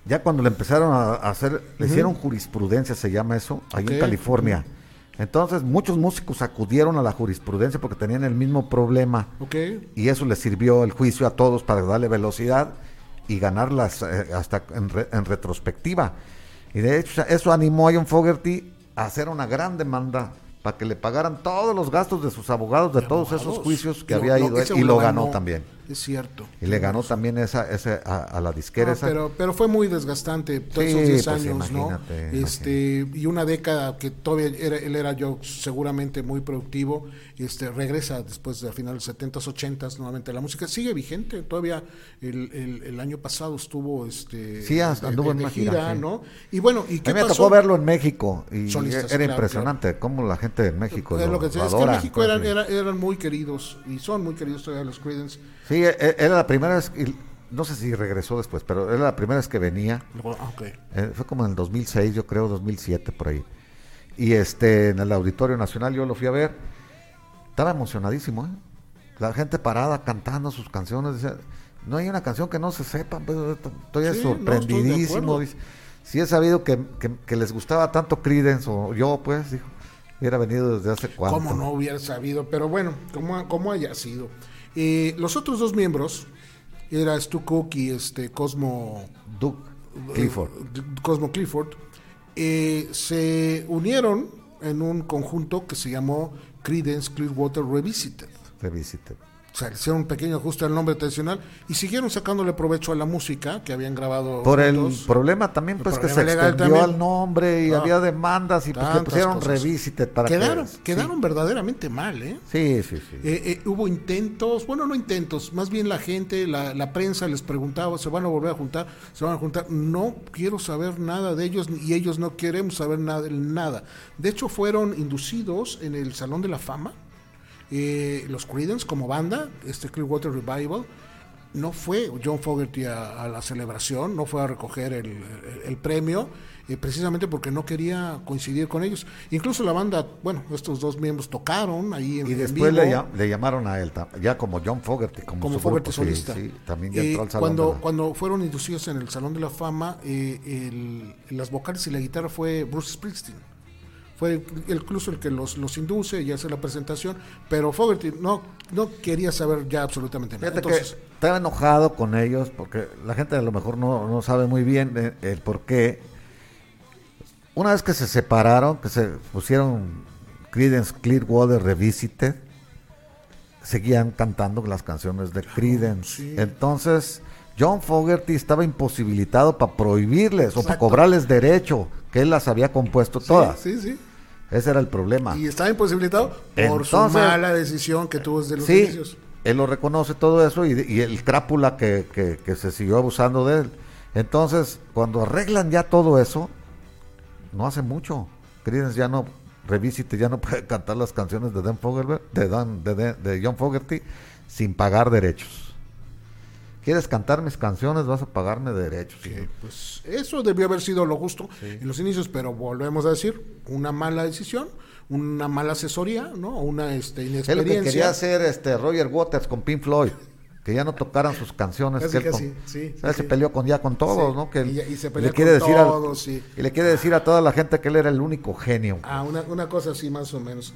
Ya cuando le empezaron a hacer, le hicieron jurisprudencia, se llama eso, ahí en California. Entonces muchos músicos acudieron a la jurisprudencia porque tenían el mismo problema. ¿Ok? Y eso le sirvió el juicio a todos para darle velocidad y ganarlas eh, hasta en, re- en retrospectiva. Y de hecho eso animó a John Fogerty a hacer una gran demanda para que le pagaran todos los gastos de sus abogados de, todos esos juicios que había ido él, y lo ganó también. Es cierto. Y le ganó también esa, ese a, a la disquera. No, esa. pero, pero fue muy desgastante todos Sí, esos 10 pues, años, ¿no? imagínate, Este, y una década que todavía era, él era yo seguramente muy productivo, este, regresa después de a finales 70s, 80s nuevamente la música, sigue vigente, todavía el, el, el año pasado estuvo este Sí, anduvo en una gira, sí. ¿no? Y bueno, ¿y a qué mí me pasó? tocó verlo en México y Solistas, era claro, impresionante cómo la gente de México Es lo, lo que lo es que en adora, México pues, eran, eran muy queridos y son muy queridos todavía los Creedence. Sí, e- e- era la primera vez, y no sé si regresó después, pero era la primera vez que venía. Ah, ok. Eh, fue como en el 2006, yo creo, 2007 por ahí. Y este en el Auditorio Nacional yo lo fui a ver. Estaba emocionadísimo, ¿eh? La gente parada cantando sus canciones. decía, no hay una canción que no se sepa. pero estoy Sí, no, sorprendidísimo. dice. si he sabido que, que- que les gustaba tanto Creedence, o yo, pues, dijo, hubiera venido desde hace cuánto. ¿Cómo no hubiera sabido? Pero bueno, como, como haya sido. Eh, los otros dos miembros, era Stu Cook y este Cosmo Duke Clifford. eh, Cosmo Clifford, eh, se unieron en un conjunto que se llamó Creedence Clearwater Revisited. Revisited. O sea, le hicieron un pequeño ajuste al nombre tradicional y siguieron sacándole provecho a la música que habían grabado. Por el problema también, El pues que se extendió también. al nombre y había demandas y pues le pusieron cosas. Revisited para quedaron, que... quedaron verdaderamente mal, ¿eh? Sí, sí, sí. Eh, eh, hubo intentos, bueno, no intentos, más bien la gente, la, la prensa les preguntaba, ¿se van a volver a juntar? ¿Se van a juntar? No quiero saber nada de ellos y ellos no queremos saber nada. nada. De hecho, fueron inducidos en el Salón de la Fama, eh, los Creedence como banda, este Clearwater Revival. No fue John Fogerty a, a la celebración, no fue a recoger el, el- el premio, eh, precisamente porque no quería coincidir con ellos. Incluso la banda, bueno, estos dos miembros tocaron ahí en Y en después vivo le, llam- le llamaron a él, ya como John Fogerty, como, como su Fogerty grupo, solista. sí, también ya Eh, entró al salón. cuando, la- cuando fueron inducidos en el Salón de la Fama, eh, el- las vocales y la guitarra fue Bruce Springsteen. Fue el- incluso el que los, los induce y hace la presentación, pero Fogerty no, no quería saber ya absolutamente nada. Fíjate Entonces, que estaba enojado con ellos porque la gente a lo mejor no, no sabe muy bien eh, el por qué. Una vez que se separaron, que se pusieron Creedence Clearwater Revisited, seguían cantando las canciones de Creedence. sí. Entonces, John Fogerty estaba imposibilitado para prohibirles o para cobrarles derecho, que él las había compuesto todas. Sí, sí. Ese era el problema. Y estaba imposibilitado por su mala decisión que tuvo desde los Sí, inicios. él lo reconoce todo eso y, y el crápula que, que- que se siguió abusando de él. Entonces, cuando arreglan ya todo eso, no hace mucho. Creedence ya no, revisite, ya no puede cantar las canciones de Dan de, Dan, de, de- de John Fogerty sin pagar derechos. ¿Quieres cantar mis canciones? Vas a pagarme derechos. Hijo. pues eso debió haber sido lo justo en los inicios, pero volvemos a decir, una mala decisión, una mala asesoría, ¿no? Una este, Es lo que inexperiencia. quería hacer este Roger Waters con Pink Floyd, que ya no tocaran sus canciones. Casi, que él casi, sí, sí, se sí. peleó con ya con todos, Sí, ¿no? Que y él- se le pelea quiere con decir al- todos, sí. y le quiere decir a toda la gente que él era el único genio. Ah, una, una cosa así más o menos.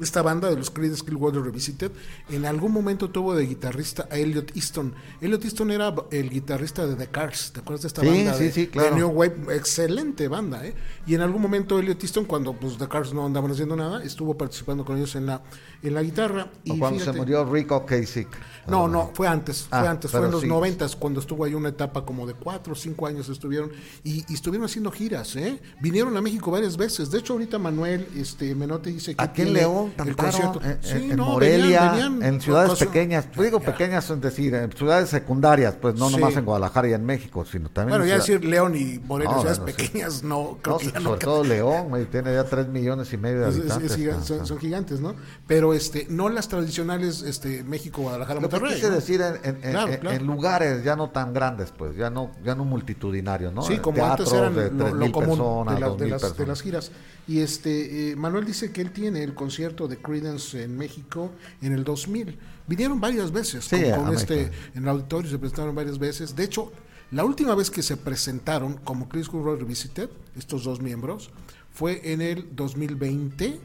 Esta banda de los Creedence Clearwater Revisited en algún momento tuvo de guitarrista a Elliot Easton. Elliot Easton era el guitarrista de The Cars, ¿te acuerdas de esta Sí, banda? sí, de, sí, claro. de New Wave, excelente banda, ¿eh? Y en algún momento Elliot Easton, cuando pues The Cars no andaban haciendo nada, estuvo participando con ellos en la, en la guitarra. O y cuando se murió Rico Kasich. no, no, fue antes, Ah, fue antes, fue en los noventas, cuando estuvo ahí una etapa como de cuatro o cinco años estuvieron, y, y estuvieron haciendo giras, ¿eh? Vinieron a México varias veces, de hecho ahorita Manuel este, Menote dice que Aquí en tiene León el cantaron, concierto. en, Sí, en- en no, Morelia, venían- venían en ciudades pequeñas. Yo digo Ya. pequeñas, es decir, en ciudades secundarias, pues no Sí. nomás en Guadalajara y en México, sino también Bueno, en ya ciudad- decir León y Morelia, No, ciudades bueno, sí. pequeñas, no, creo No, que ya sobre no todo León, tiene ya tres millones y medio de Es- es- es habitantes. giga- son, son gigantes, ¿no? Pero este, no las tradicionales este, México, Guadalajara, Lo Monterrey. decir en, en- en- Claro, en- claro. en lugares ya no tan grandes, pues, ya no, ya no multitudinarios, ¿no? Sí, como Teatros antes eran de lo, 3.000 lo común personas, de, las- 2.000 de las, de personas. las giras. Y este eh, Manuel dice que él tiene el concierto de Creedence en México en el 2000. Vinieron varias veces Sí, con, a con este en el auditorio se presentaron varias veces. De hecho, la última vez que se presentaron como Chris Road Revisited, estos dos miembros, fue en el 2020,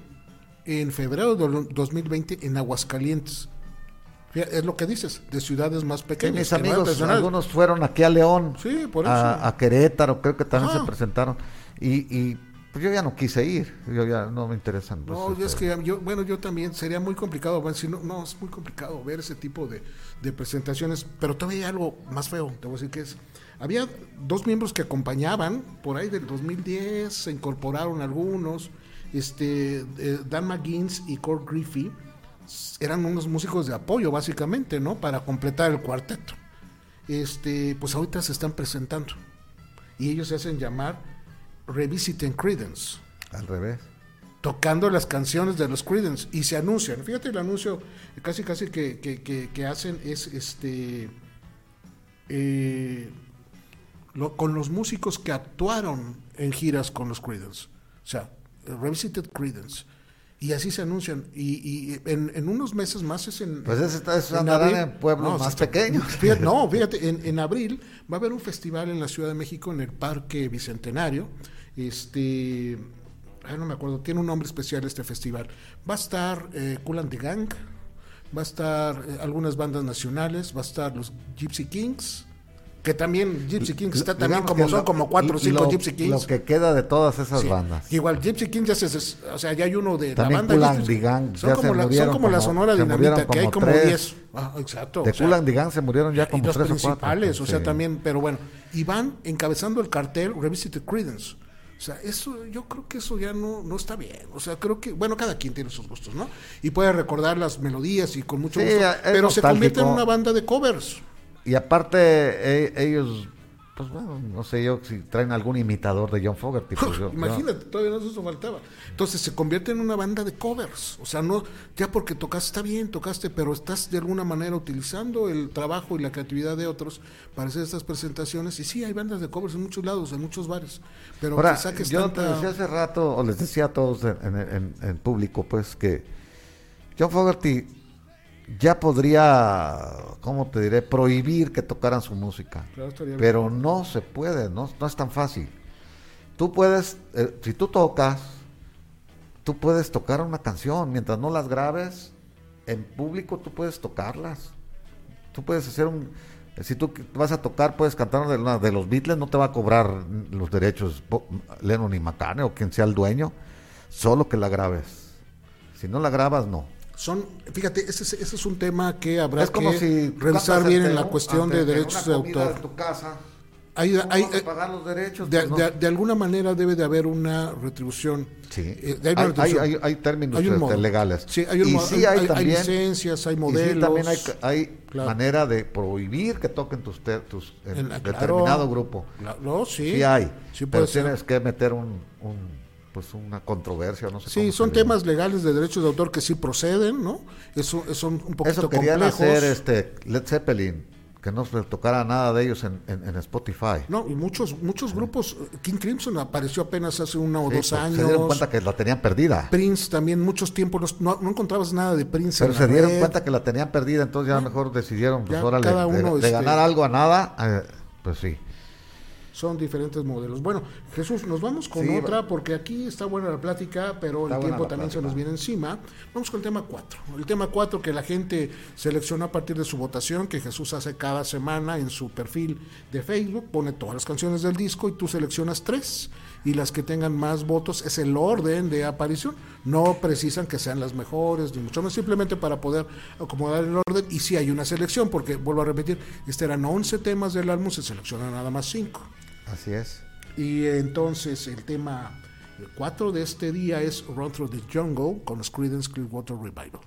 en febrero del 2020 en Aguascalientes. Es lo que dices, de ciudades más Sí, pequeñas. mis amigos, algunos fueron aquí a León, Sí, por eso. a, a Querétaro, creo que también se presentaron. Y, y pues yo ya no quise ir, yo ya no me interesan. pues, No, yo es este, que yo, bueno, yo también sería muy complicado, bueno, si no, no, es muy complicado ver ese tipo de, de presentaciones, pero todavía hay algo más feo, te voy a decir que es, había dos miembros que acompañaban, por ahí del 2010 se incorporaron algunos, este, eh, Dan McGuinness y Kurt Griffey, eran unos músicos de apoyo básicamente, ¿no? Para completar el cuarteto. Este, pues ahorita se están presentando y ellos se hacen llamar Revisiting Credence Al revés. tocando las canciones de los Creedence y se anuncian. Fíjate el anuncio casi casi que, que, que- que hacen es este eh, lo- con los músicos que actuaron en giras con los Creedence. O sea, Revisited Creedence. Y así se anuncian. Y, y en, en unos meses más es en. Pues ese está- en andarán abril. en pueblos No, más está- pequeños. Fíjate, no, fíjate, en, en abril va a haber un festival en la Ciudad de México, en el Parque Bicentenario. Este. ay, no me acuerdo, tiene un nombre especial este festival. Va a estar eh, Kool and the Gang, va a estar eh, algunas bandas nacionales, va a estar los Gypsy Kings, que también Gypsy Kings está también como son lo- como cuatro o cinco lo- Gypsy Kings. Lo que queda de todas esas Sí. bandas. Igual Gypsy Kings ya se, o sea, ya hay uno de También la banda. The Gang, son ya como se la, son como la Sonora Dinamita, que hay como tres. 10. Ah, exacto. De o sea, Kool and Gang se murieron ya y como los tres o cuatro. principales, o sea, Sí. también, pero bueno, y van encabezando el cartel Revisited Credence. O sea, eso, yo creo que eso ya no, no está bien. O sea, creo que, bueno, cada quien tiene sus gustos, ¿no? Y puede recordar las melodías y con mucho Sí, gusto, pero se convierte en una banda de covers. Y aparte, e- ellos, pues bueno, no sé yo si traen algún imitador de John Fogerty. pues yo- yo- Imagínate, todavía no eso faltaba. Entonces se convierte en una banda de covers. O sea, no, ya porque tocaste, está bien, tocaste, pero estás de alguna manera utilizando el trabajo y la creatividad de otros para hacer estas presentaciones. Y sí, hay bandas de covers en muchos lados, en muchos bares. Pero Ahora, saques yo te decía hace rato, o les decía a todos en, en- en- en público, pues que John Fogerty ya podría, ¿cómo te diré?, prohibir que tocaran su música. Claro, estaría bien. Pero no se puede, no, no es tan fácil. Tú puedes, eh, si tú tocas, tú puedes tocar una canción, mientras no las grabes, en público tú puedes tocarlas. Tú puedes hacer un... Si tú vas a tocar, puedes cantar una de, los Beatles, no te va a cobrar los derechos Lennon y McCartney o quien sea el dueño, solo que la grabes. Si no la grabas, no. Son, fíjate, ese, es- ese es un tema que habrá es como que si revisar bien en la cuestión de derechos de autor. de tu casa hay, ¿Cómo hay- a eh, pagar los derechos? de, Pues no. de- de alguna manera debe de haber una retribución. Sí. Eh, hay hay, una retribución. hay- hay términos Hay un este, modo. legales. Sí, hay, un y modo- sí hay- hay, hay también, licencias, hay y sí modelos. también hay, hay Claro. manera de prohibir que toquen tus, te- tus en En la- claro. determinado grupo. Claro, no, sí. Sí, hay. Sí pero puede ser. tienes que meter un, un, pues una controversia, no sé Sí, son se diga. temas legales de derechos de autor que sí proceden, ¿no? Eso, son un poquito Eso querían complejos. hacer este Led Zeppelin, que no se tocara nada de ellos en, en- en Spotify. No, y muchos muchos grupos, King Crimson apareció apenas hace uno o Sí, dos porque años. Se dieron cuenta que la tenían perdida. Prince también, muchos tiempos no, no encontrabas nada de Prince Pero en se dieron red. cuenta que la tenían perdida, entonces ya mejor decidieron, pues Ya órale, cada de- uno, de, este- ganar algo a nada, eh, pues sí. Son diferentes modelos. Bueno, Jesús, nos vamos con Sí, otra porque aquí está buena la plática, pero el tiempo también se nos viene encima. Vamos con el tema 4. El tema 4 que la gente seleccionó a partir de su votación, que Jesús hace cada semana en su perfil de Facebook, pone todas las canciones del disco y tú seleccionas tres. Y las que tengan más votos es el orden de aparición. No precisan que sean las mejores, ni mucho menos, simplemente para poder acomodar el orden. Y si hay una selección, porque vuelvo a repetir, este eran 11 temas del álbum, se seleccionan nada más 5. Así es. Y entonces el tema 4 de este día es Run Through the Jungle con los Creedence Clearwater Revival.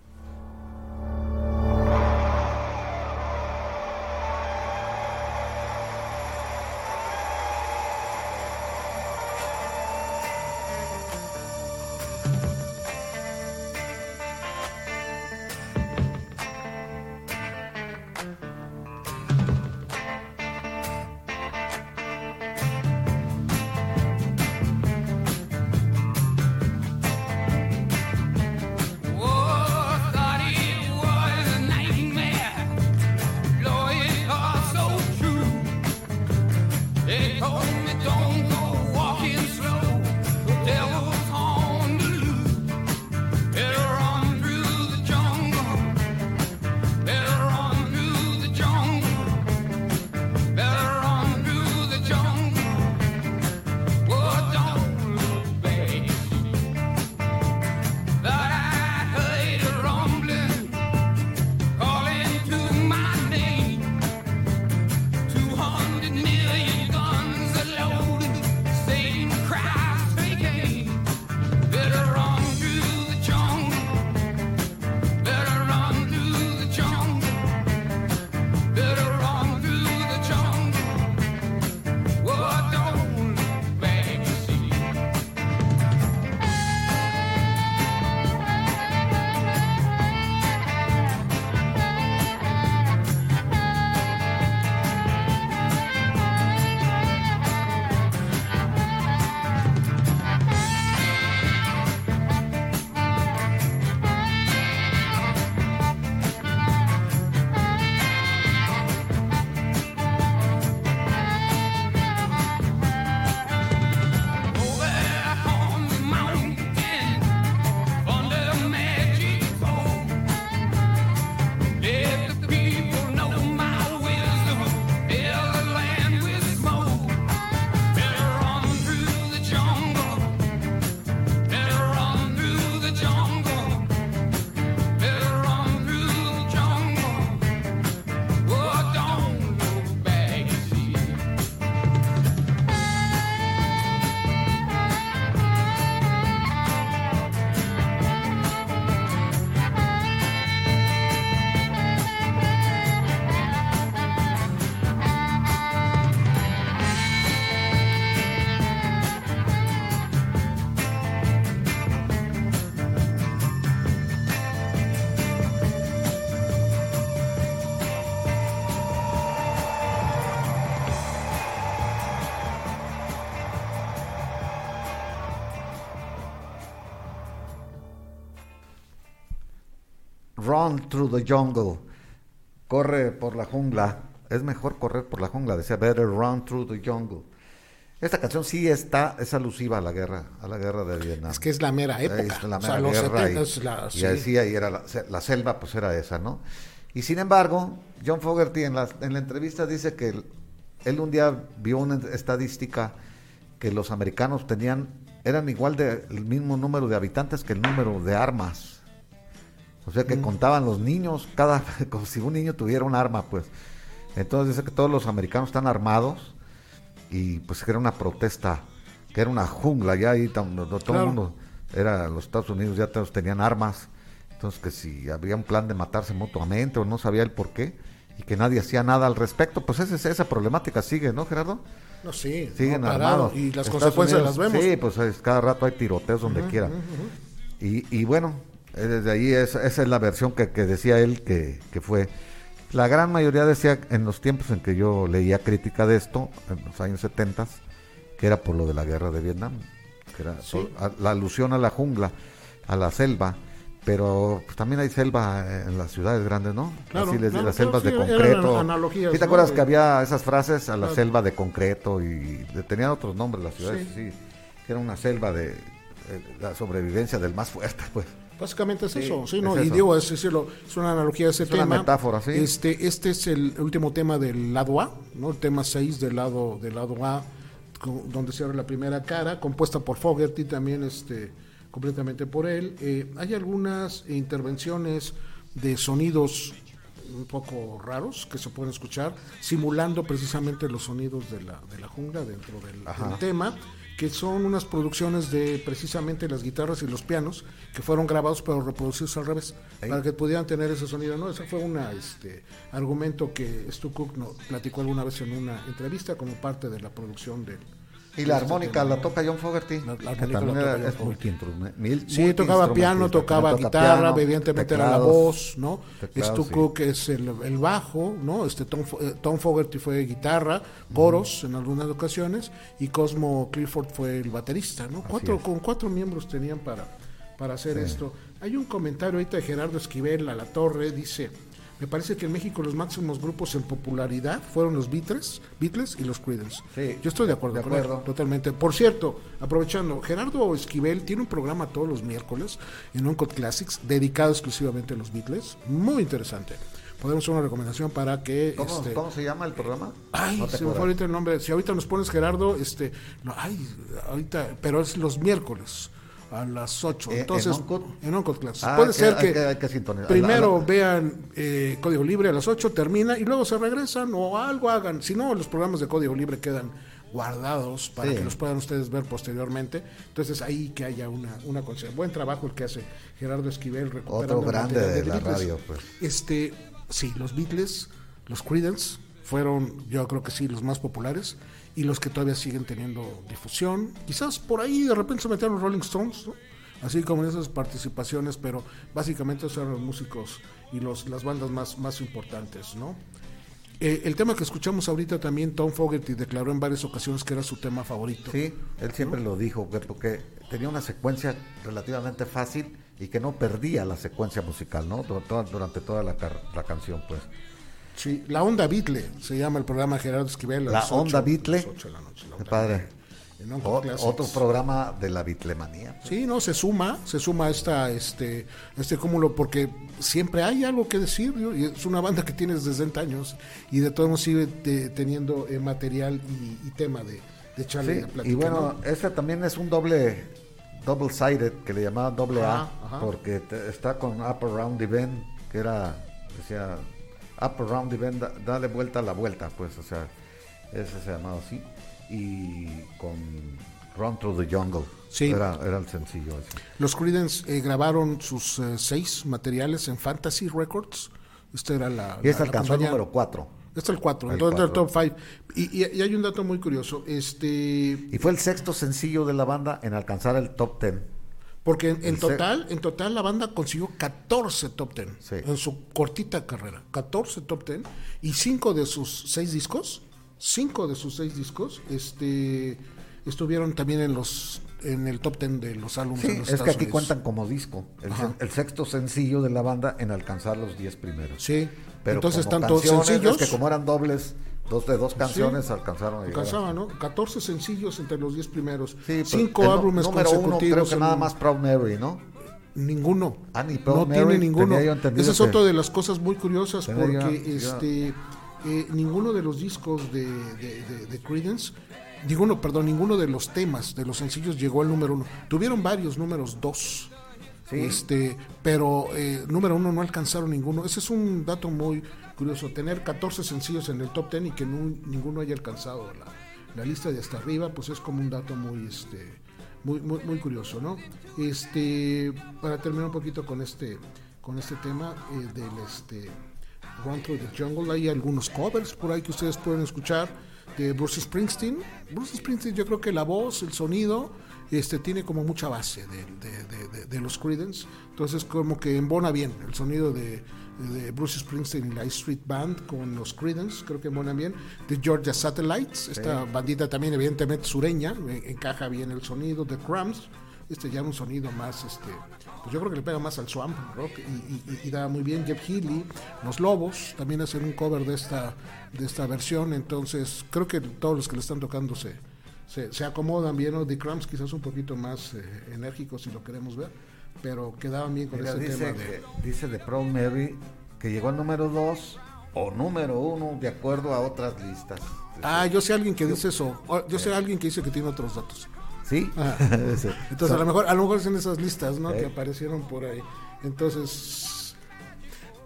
Run through the jungle. Corre por la jungla. Es mejor correr por la jungla. Decía Better run through the jungle. Esta canción sí está, es alusiva a la guerra, a la guerra de Vietnam. Es que es la mera época. Es la o sea, mera los guerra 70 y, es la- y sí. decía, y era la, la selva, pues era esa, ¿no? Y sin embargo, John Fogerty en la, en la entrevista dice que él, él un día vio una estadística que los americanos tenían, eran igual de el mismo número de habitantes que el número de armas. O sea que Mm. contaban los niños, cada, como si un niño tuviera un arma, pues. Entonces dice que todos los americanos están armados y pues que era una protesta, que era una jungla, ya ahí todo Claro. el mundo, era los Estados Unidos ya todos tenían armas, entonces que si había un plan de matarse mutuamente o no sabía el por qué y que nadie hacía nada al respecto, pues esa, esa problemática sigue, ¿no, Gerardo? No, sí, Siguen no armados. Y las Estados consecuencias Unidos, las vemos. Sí, pues es- cada rato hay tiroteos donde quiera. Y, y bueno, desde ahí es- esa es la versión que, que decía él que, que fue. La gran mayoría decía en los tiempos en que yo leía crítica de esto, en los años 70, que era por lo de la guerra de Vietnam, que era Sí. por- a- la alusión a la jungla, a la selva. Pero pues, también hay selva en las ciudades grandes, ¿no? Claro, Así les claro, las claro, selvas sí, de concreto. ¿Sí te ¿no? acuerdas De- que había esas frases a la Claro. selva de concreto y tenían otros nombres las ciudades? Sí. Sí, que era una selva de eh, la sobrevivencia del más fuerte, pues. Básicamente es Sí, eso, sí, es ¿no? y eso. digo, es, decirlo, es una analogía a ese Es una tema. metáfora, sí. Este, este es el último tema del lado A, ¿no? El tema 6 del lado, del lado A, donde se abre la primera cara, compuesta por Fogerty también, este, completamente por él. Eh, hay algunas intervenciones de sonidos un poco raros que se pueden escuchar, simulando precisamente los sonidos de la, de la jungla dentro del tema, que son unas producciones de precisamente las guitarras y los pianos que fueron grabados pero reproducidos al revés, Ahí. para que pudieran tener ese sonido. No, ese fue un este, argumento que Stu Cook no, platicó alguna vez en una entrevista como parte de la producción del... Y la armónica la toca John Fogerty, La- armónica la era- toca John Sí, tocaba piano, tocaba toca guitarra, evidentemente era la voz, ¿no? Stu. Cook es el, el bajo, ¿no? Este Tom, eh, Tom Fogerty fue guitarra, coros en algunas ocasiones y Cosmo Clifford fue el baterista, ¿no? Cuatro, con cuatro miembros tenían para, para hacer esto. Hay un comentario ahorita de Gerardo Esquivel a la torre, dice, me parece que en México los máximos grupos en popularidad fueron los Beatles, Beatles y los Creedence. Sí, Yo estoy de acuerdo, de con él, acuerdo. totalmente. Por cierto, aprovechando, Gerardo Esquivel tiene un programa todos los miércoles en Uncut Classics dedicado exclusivamente a los Beatles, muy interesante. Podemos hacer una recomendación para que ¿Cómo, este, cómo se llama el programa? Ay, No se me fue ahorita el nombre. Si ahorita nos pones Gerardo, este, no, ay, ahorita, pero es los miércoles a las 8. ¿En- en Entonces, Uncut? en Uncut Classics. Ah, Puede que- ser que, primero La- la- vean eh, Código Libre a las 8, termina y luego se regresan o algo hagan. Si no, los programas de Código Libre quedan guardados para Sí. que los puedan ustedes ver posteriormente. Entonces, ahí que haya una, una conciencia. Buen trabajo el que hace Gerardo Esquivel recuperando Otro grande de la Beatles. radio, pues. Este, sí, los Beatles, los Creedence fueron, yo creo que sí, los más populares y los que todavía siguen teniendo difusión. Quizás por ahí de repente se metieron los Rolling Stones, ¿no? así como en esas participaciones, pero básicamente esos eran los músicos y los, las bandas más, más importantes, ¿no? Eh, el tema que escuchamos ahorita también, Tom Fogerty declaró en varias ocasiones que era su tema favorito. Sí, él siempre lo dijo, que- porque tenía una secuencia relativamente fácil y que no perdía la secuencia musical, ¿no? Durante toda la, la canción, pues. Sí, La Onda Beatle se llama el programa de Gerardo Esquivel. La Onda Beatle. la noche, La Qué Onda padre. En O- otro programa de la bitlemanía. pues. Sí, no, se suma, se suma esta, este, este cúmulo porque siempre hay algo que decir, ¿no? y es una banda que tiene desde 60 años y de todos modos sigue te- teniendo eh, material y, y tema de, de charla y Sí, y bueno, ¿no? ese también es un doble double sided que le llamaban doble A Ajá, porque te- está con Up Around Event que era decía Up Around Event da- dale vuelta a la vuelta pues o sea ese se llamaba así y con Run Through the Jungle Sí. era, era el sencillo ese. Los Creedence eh, grabaron sus eh, seis materiales en Fantasy Records. Esta era la. y este la alcanzó el número 4 Este es el 4, El entonces el cuatro. top 5. Y, y- y hay un dato muy curioso. Este. y fue el sexto sencillo de la banda en alcanzar el top 10 Porque en, en total, en total la banda consiguió 14 top 10 Sí. en su cortita carrera. 14 top 10 y 5 de sus 6 discos, 5 de sus 6 discos, este estuvieron también en los en el top 10 de los álbumes Sí, de los es que Estados aquí Unidos. cuentan como disco, el, el sexto sencillo de la banda en alcanzar los 10 primeros. Sí. Pero Entonces tanto sencillos es que como eran dobles, dos de dos canciones alcanzaron a llegar a- alcanzaban, ¿no? 14 sencillos entre los 10 primeros. Sí, pues, 5 el nu- álbumes número uno consecutivos. creo que en nada más Proud Mary, ¿no? Ninguno. Ah, ni Proud no Mary, tiene ninguno. Esa es otra de las cosas muy curiosas yo- porque yo- este eh, ninguno de los discos de, de, de- de Creedence, ninguno, perdón, ninguno de los temas de los sencillos llegó al número uno. Tuvieron varios números dos. Sí. Este, pero eh, número uno no alcanzaron ninguno. Ese es un dato muy curioso, tener 14 sencillos en el top 10 y que nu- ninguno haya alcanzado la, la lista de hasta arriba, pues es como un dato muy, este, muy, muy, muy curioso, ¿no? Este, para terminar un poquito con este, con este tema eh, del este, Run Through the Jungle, hay algunos covers por ahí que ustedes pueden escuchar de Bruce Springsteen. Bruce Springsteen, yo creo que la voz, el sonido, este, tiene como mucha base de, de- de- los Creedence. Entonces, como que embona bien el sonido de, de Bruce Springsteen y la Street Band con los Creedence, creo que embonan bien. De Georgia Satellites, esta bandita también, evidentemente sureña, eh, encaja bien el sonido. De Crumbs, este ya un sonido más, este, pues yo creo que le pega más al swamp rock y, y- y- da muy bien. Jeff Healy, Los Lobos, también hacen un cover de esta, de esta versión, entonces creo que todos los que le están tocando se, se, se acomodan bien, ¿no? The Crumbs quizás un poquito más eh, enérgicos si lo queremos ver, pero quedaban bien con Mira, ese dice, tema de... dice de Proud Mary que llegó al número 2 o número 1 de acuerdo a otras listas. Ah, yo sé alguien que dice eso, o- yo sé alguien que dice que tiene otros datos. ¿Sí? Sí. Entonces, a lo mejor, a lo mejor es en esas listas, ¿no? Eh. Que aparecieron por ahí. Entonces,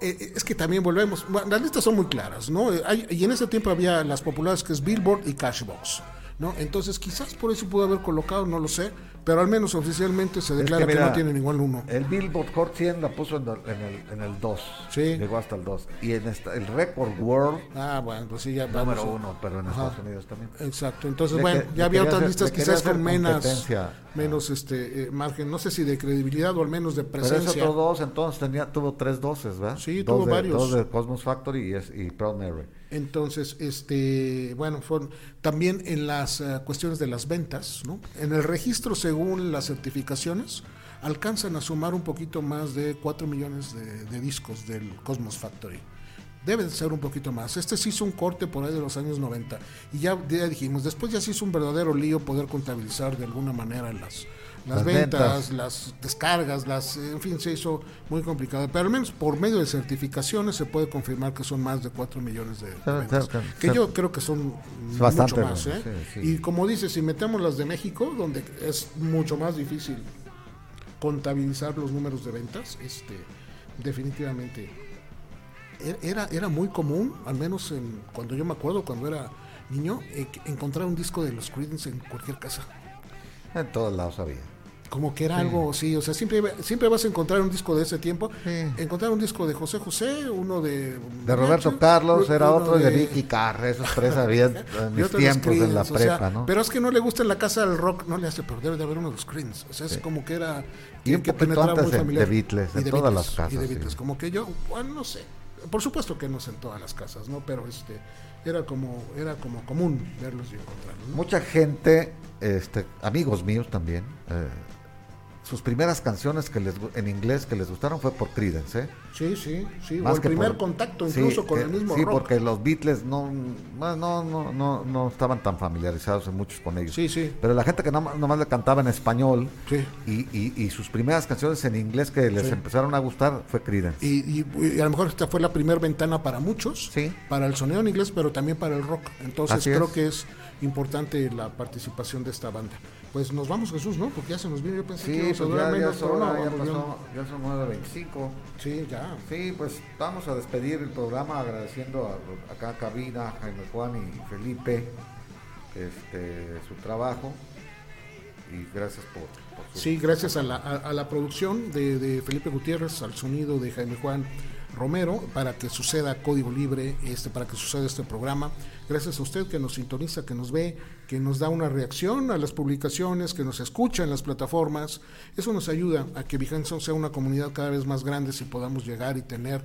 eh, eh, es que también volvemos. bueno, las listas son muy claras, ¿no? Hay- y en ese tiempo había las populares que es Billboard y Cashbox, ¿no? Entonces, quizás por eso pudo haber colocado, no lo sé, pero al menos oficialmente se declara que, mira, no tiene ningún uno. El Billboard Hot 100 la puso en el, en el, en el 2. Sí. Llegó hasta el 2. Y en esta, el Record World, Ah, bueno, pues sí, ya número vamos. 1, pero en Ajá. Estados Unidos también. Exacto, entonces Le bueno, que- ya había otras hacer- listas quizás con menos, menos este eh, margen, no sé si de credibilidad o al menos de Pero ese presencia. otro 2 entonces tenía, tuvo tres doses, ¿verdad? Sí, Dos tuvo de- varios. Dos de Cosmos Factory y, es- y Proud Mary. Entonces, este, bueno, también en las eh, cuestiones de las ventas, ¿no? En el registro, según las certificaciones, alcanzan a sumar un poquito más de 4 millones de, discos del Cosmos Factory. Deben ser un poquito más. Este se hizo un corte por ahí de los años 90. Y ya, ya dijimos, después ya se hizo un verdadero lío poder contabilizar de alguna manera las, las, Las ventas, ventas. las descargas, las, en fin, se hizo muy complicado. Pero al menos por medio de certificaciones se puede confirmar que son más de 4 millones de, ventas. Que yo creo que son bastante, mucho más. ¿eh? Y como dices, si metemos las de México, donde es mucho más difícil contabilizar los números de ventas, este, definitivamente e- era, era muy común, al menos en, cuando yo me acuerdo, cuando era niño, eh, que encontrar un disco de los Creedence en cualquier casa. En todos lados había. Como que era algo, sí, o sea, siempre, siempre vas a encontrar un disco de ese tiempo. Sí. Encontrar un disco de José José, uno de... De Roberto Carlos era otro de Vicky Carr, esos tres había en mis tiempos en la Creedence, o sea, prepa, ¿no? Pero es que no le gusta en la casa del rock, no le hace, pero debe de haber uno de los Creedence. O sea, es como que era. Y un que poquito penetraba antes muy de- familiar. de Beatles, Y en de todas Beatles, las casas, Y de sí. Beatles, como que yo, bueno, no sé. Por supuesto que no es en todas las casas, ¿no? Pero este era como era como común verlos y encontrarlos. ¿no? Mucha gente, este, amigos míos también, eh, sus primeras canciones que les en inglés que les gustaron fue por Creedence, ¿eh? Sí, sí, sí. Más o el que primer por- contacto sí, incluso con el mismo Sí, rock. porque los Beatles no, no, no, no, no, estaban tan familiarizados en muchos con ellos. Sí, sí. Pero la gente que nomás, nomás le cantaba en español Sí. y, y, y sus primeras canciones en inglés que les Sí. empezaron a gustar fue Creedence. Y, y- y a lo mejor esta fue la primera ventana para muchos, Sí. para el sonido en inglés, pero también para el rock. Entonces Así creo es. que es importante la participación de esta banda. Pues nos vamos, Jesús, ¿no? Porque ya se nos vino, yo pensé que Sí, a pues ya, ya, menos, no, ya, pasó, ya son 9.25. Sí, ya. Sí, pues vamos a despedir el programa agradeciendo a, acá a Cabina, Jaime Juan y Felipe este, su trabajo y gracias por, por su- Sí, gracias a la, a, a la producción de, de Felipe Gutiérrez, al sonido de Jaime Juan Romero, para que suceda Código Libre, este, para que suceda este programa. Gracias a usted que nos sintoniza, que nos ve, que nos da una reacción a las publicaciones, que nos escucha en las plataformas. Eso nos ayuda a que Songs sea una comunidad cada vez más grande si podamos llegar y tener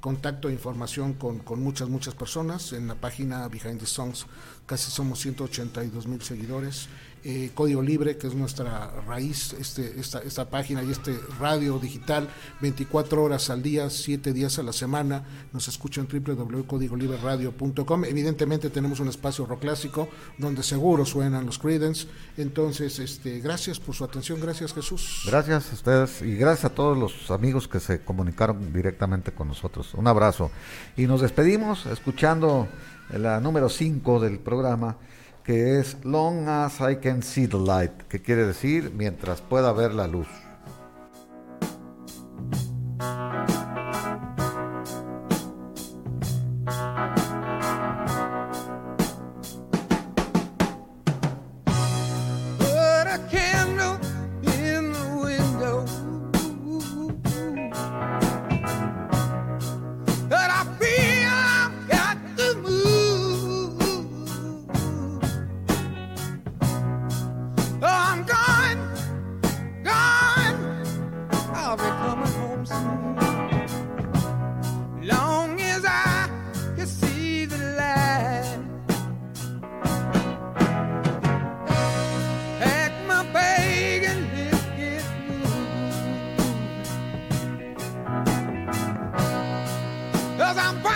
contacto e información con, con muchas, muchas personas. En la página Behind the Songs casi somos 182 mil seguidores. Eh, Código Libre, que es nuestra raíz, este, esta, esta página y este radio digital, 24 horas al día, 7 días a la semana. Nos escuchan en www.códigolibreradio.com. Evidentemente tenemos un espacio rock clásico donde seguro suenan los Creedence. Entonces, este, gracias por su atención. Gracias, Jesús. Gracias a ustedes y gracias a todos los amigos que se comunicaron directamente con nosotros. Un abrazo. Y nos despedimos escuchando la número 5 del programa, que es Long as I can see the light, que quiere decir mientras pueda ver la luz. I'm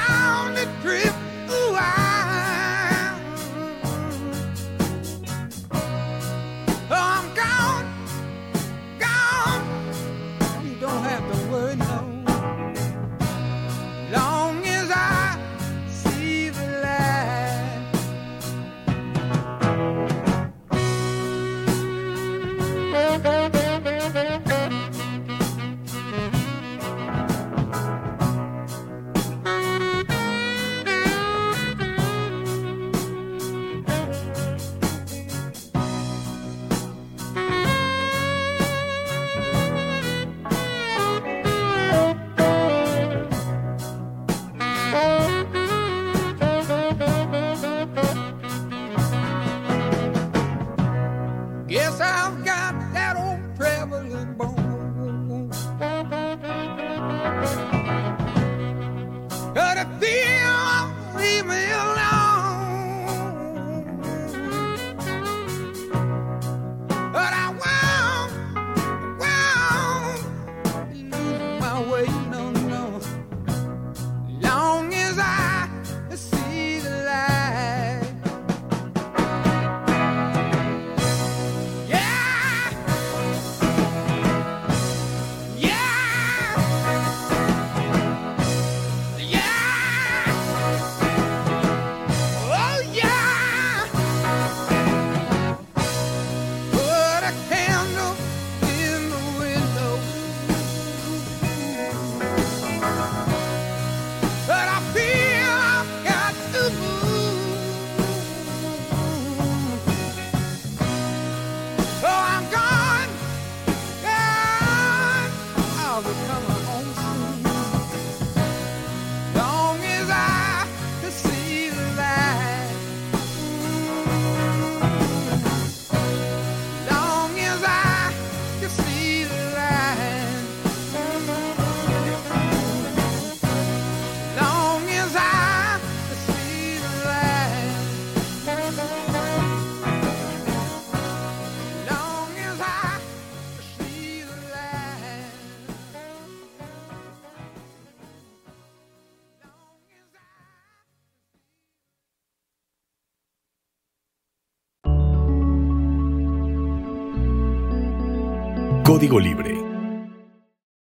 Código Libre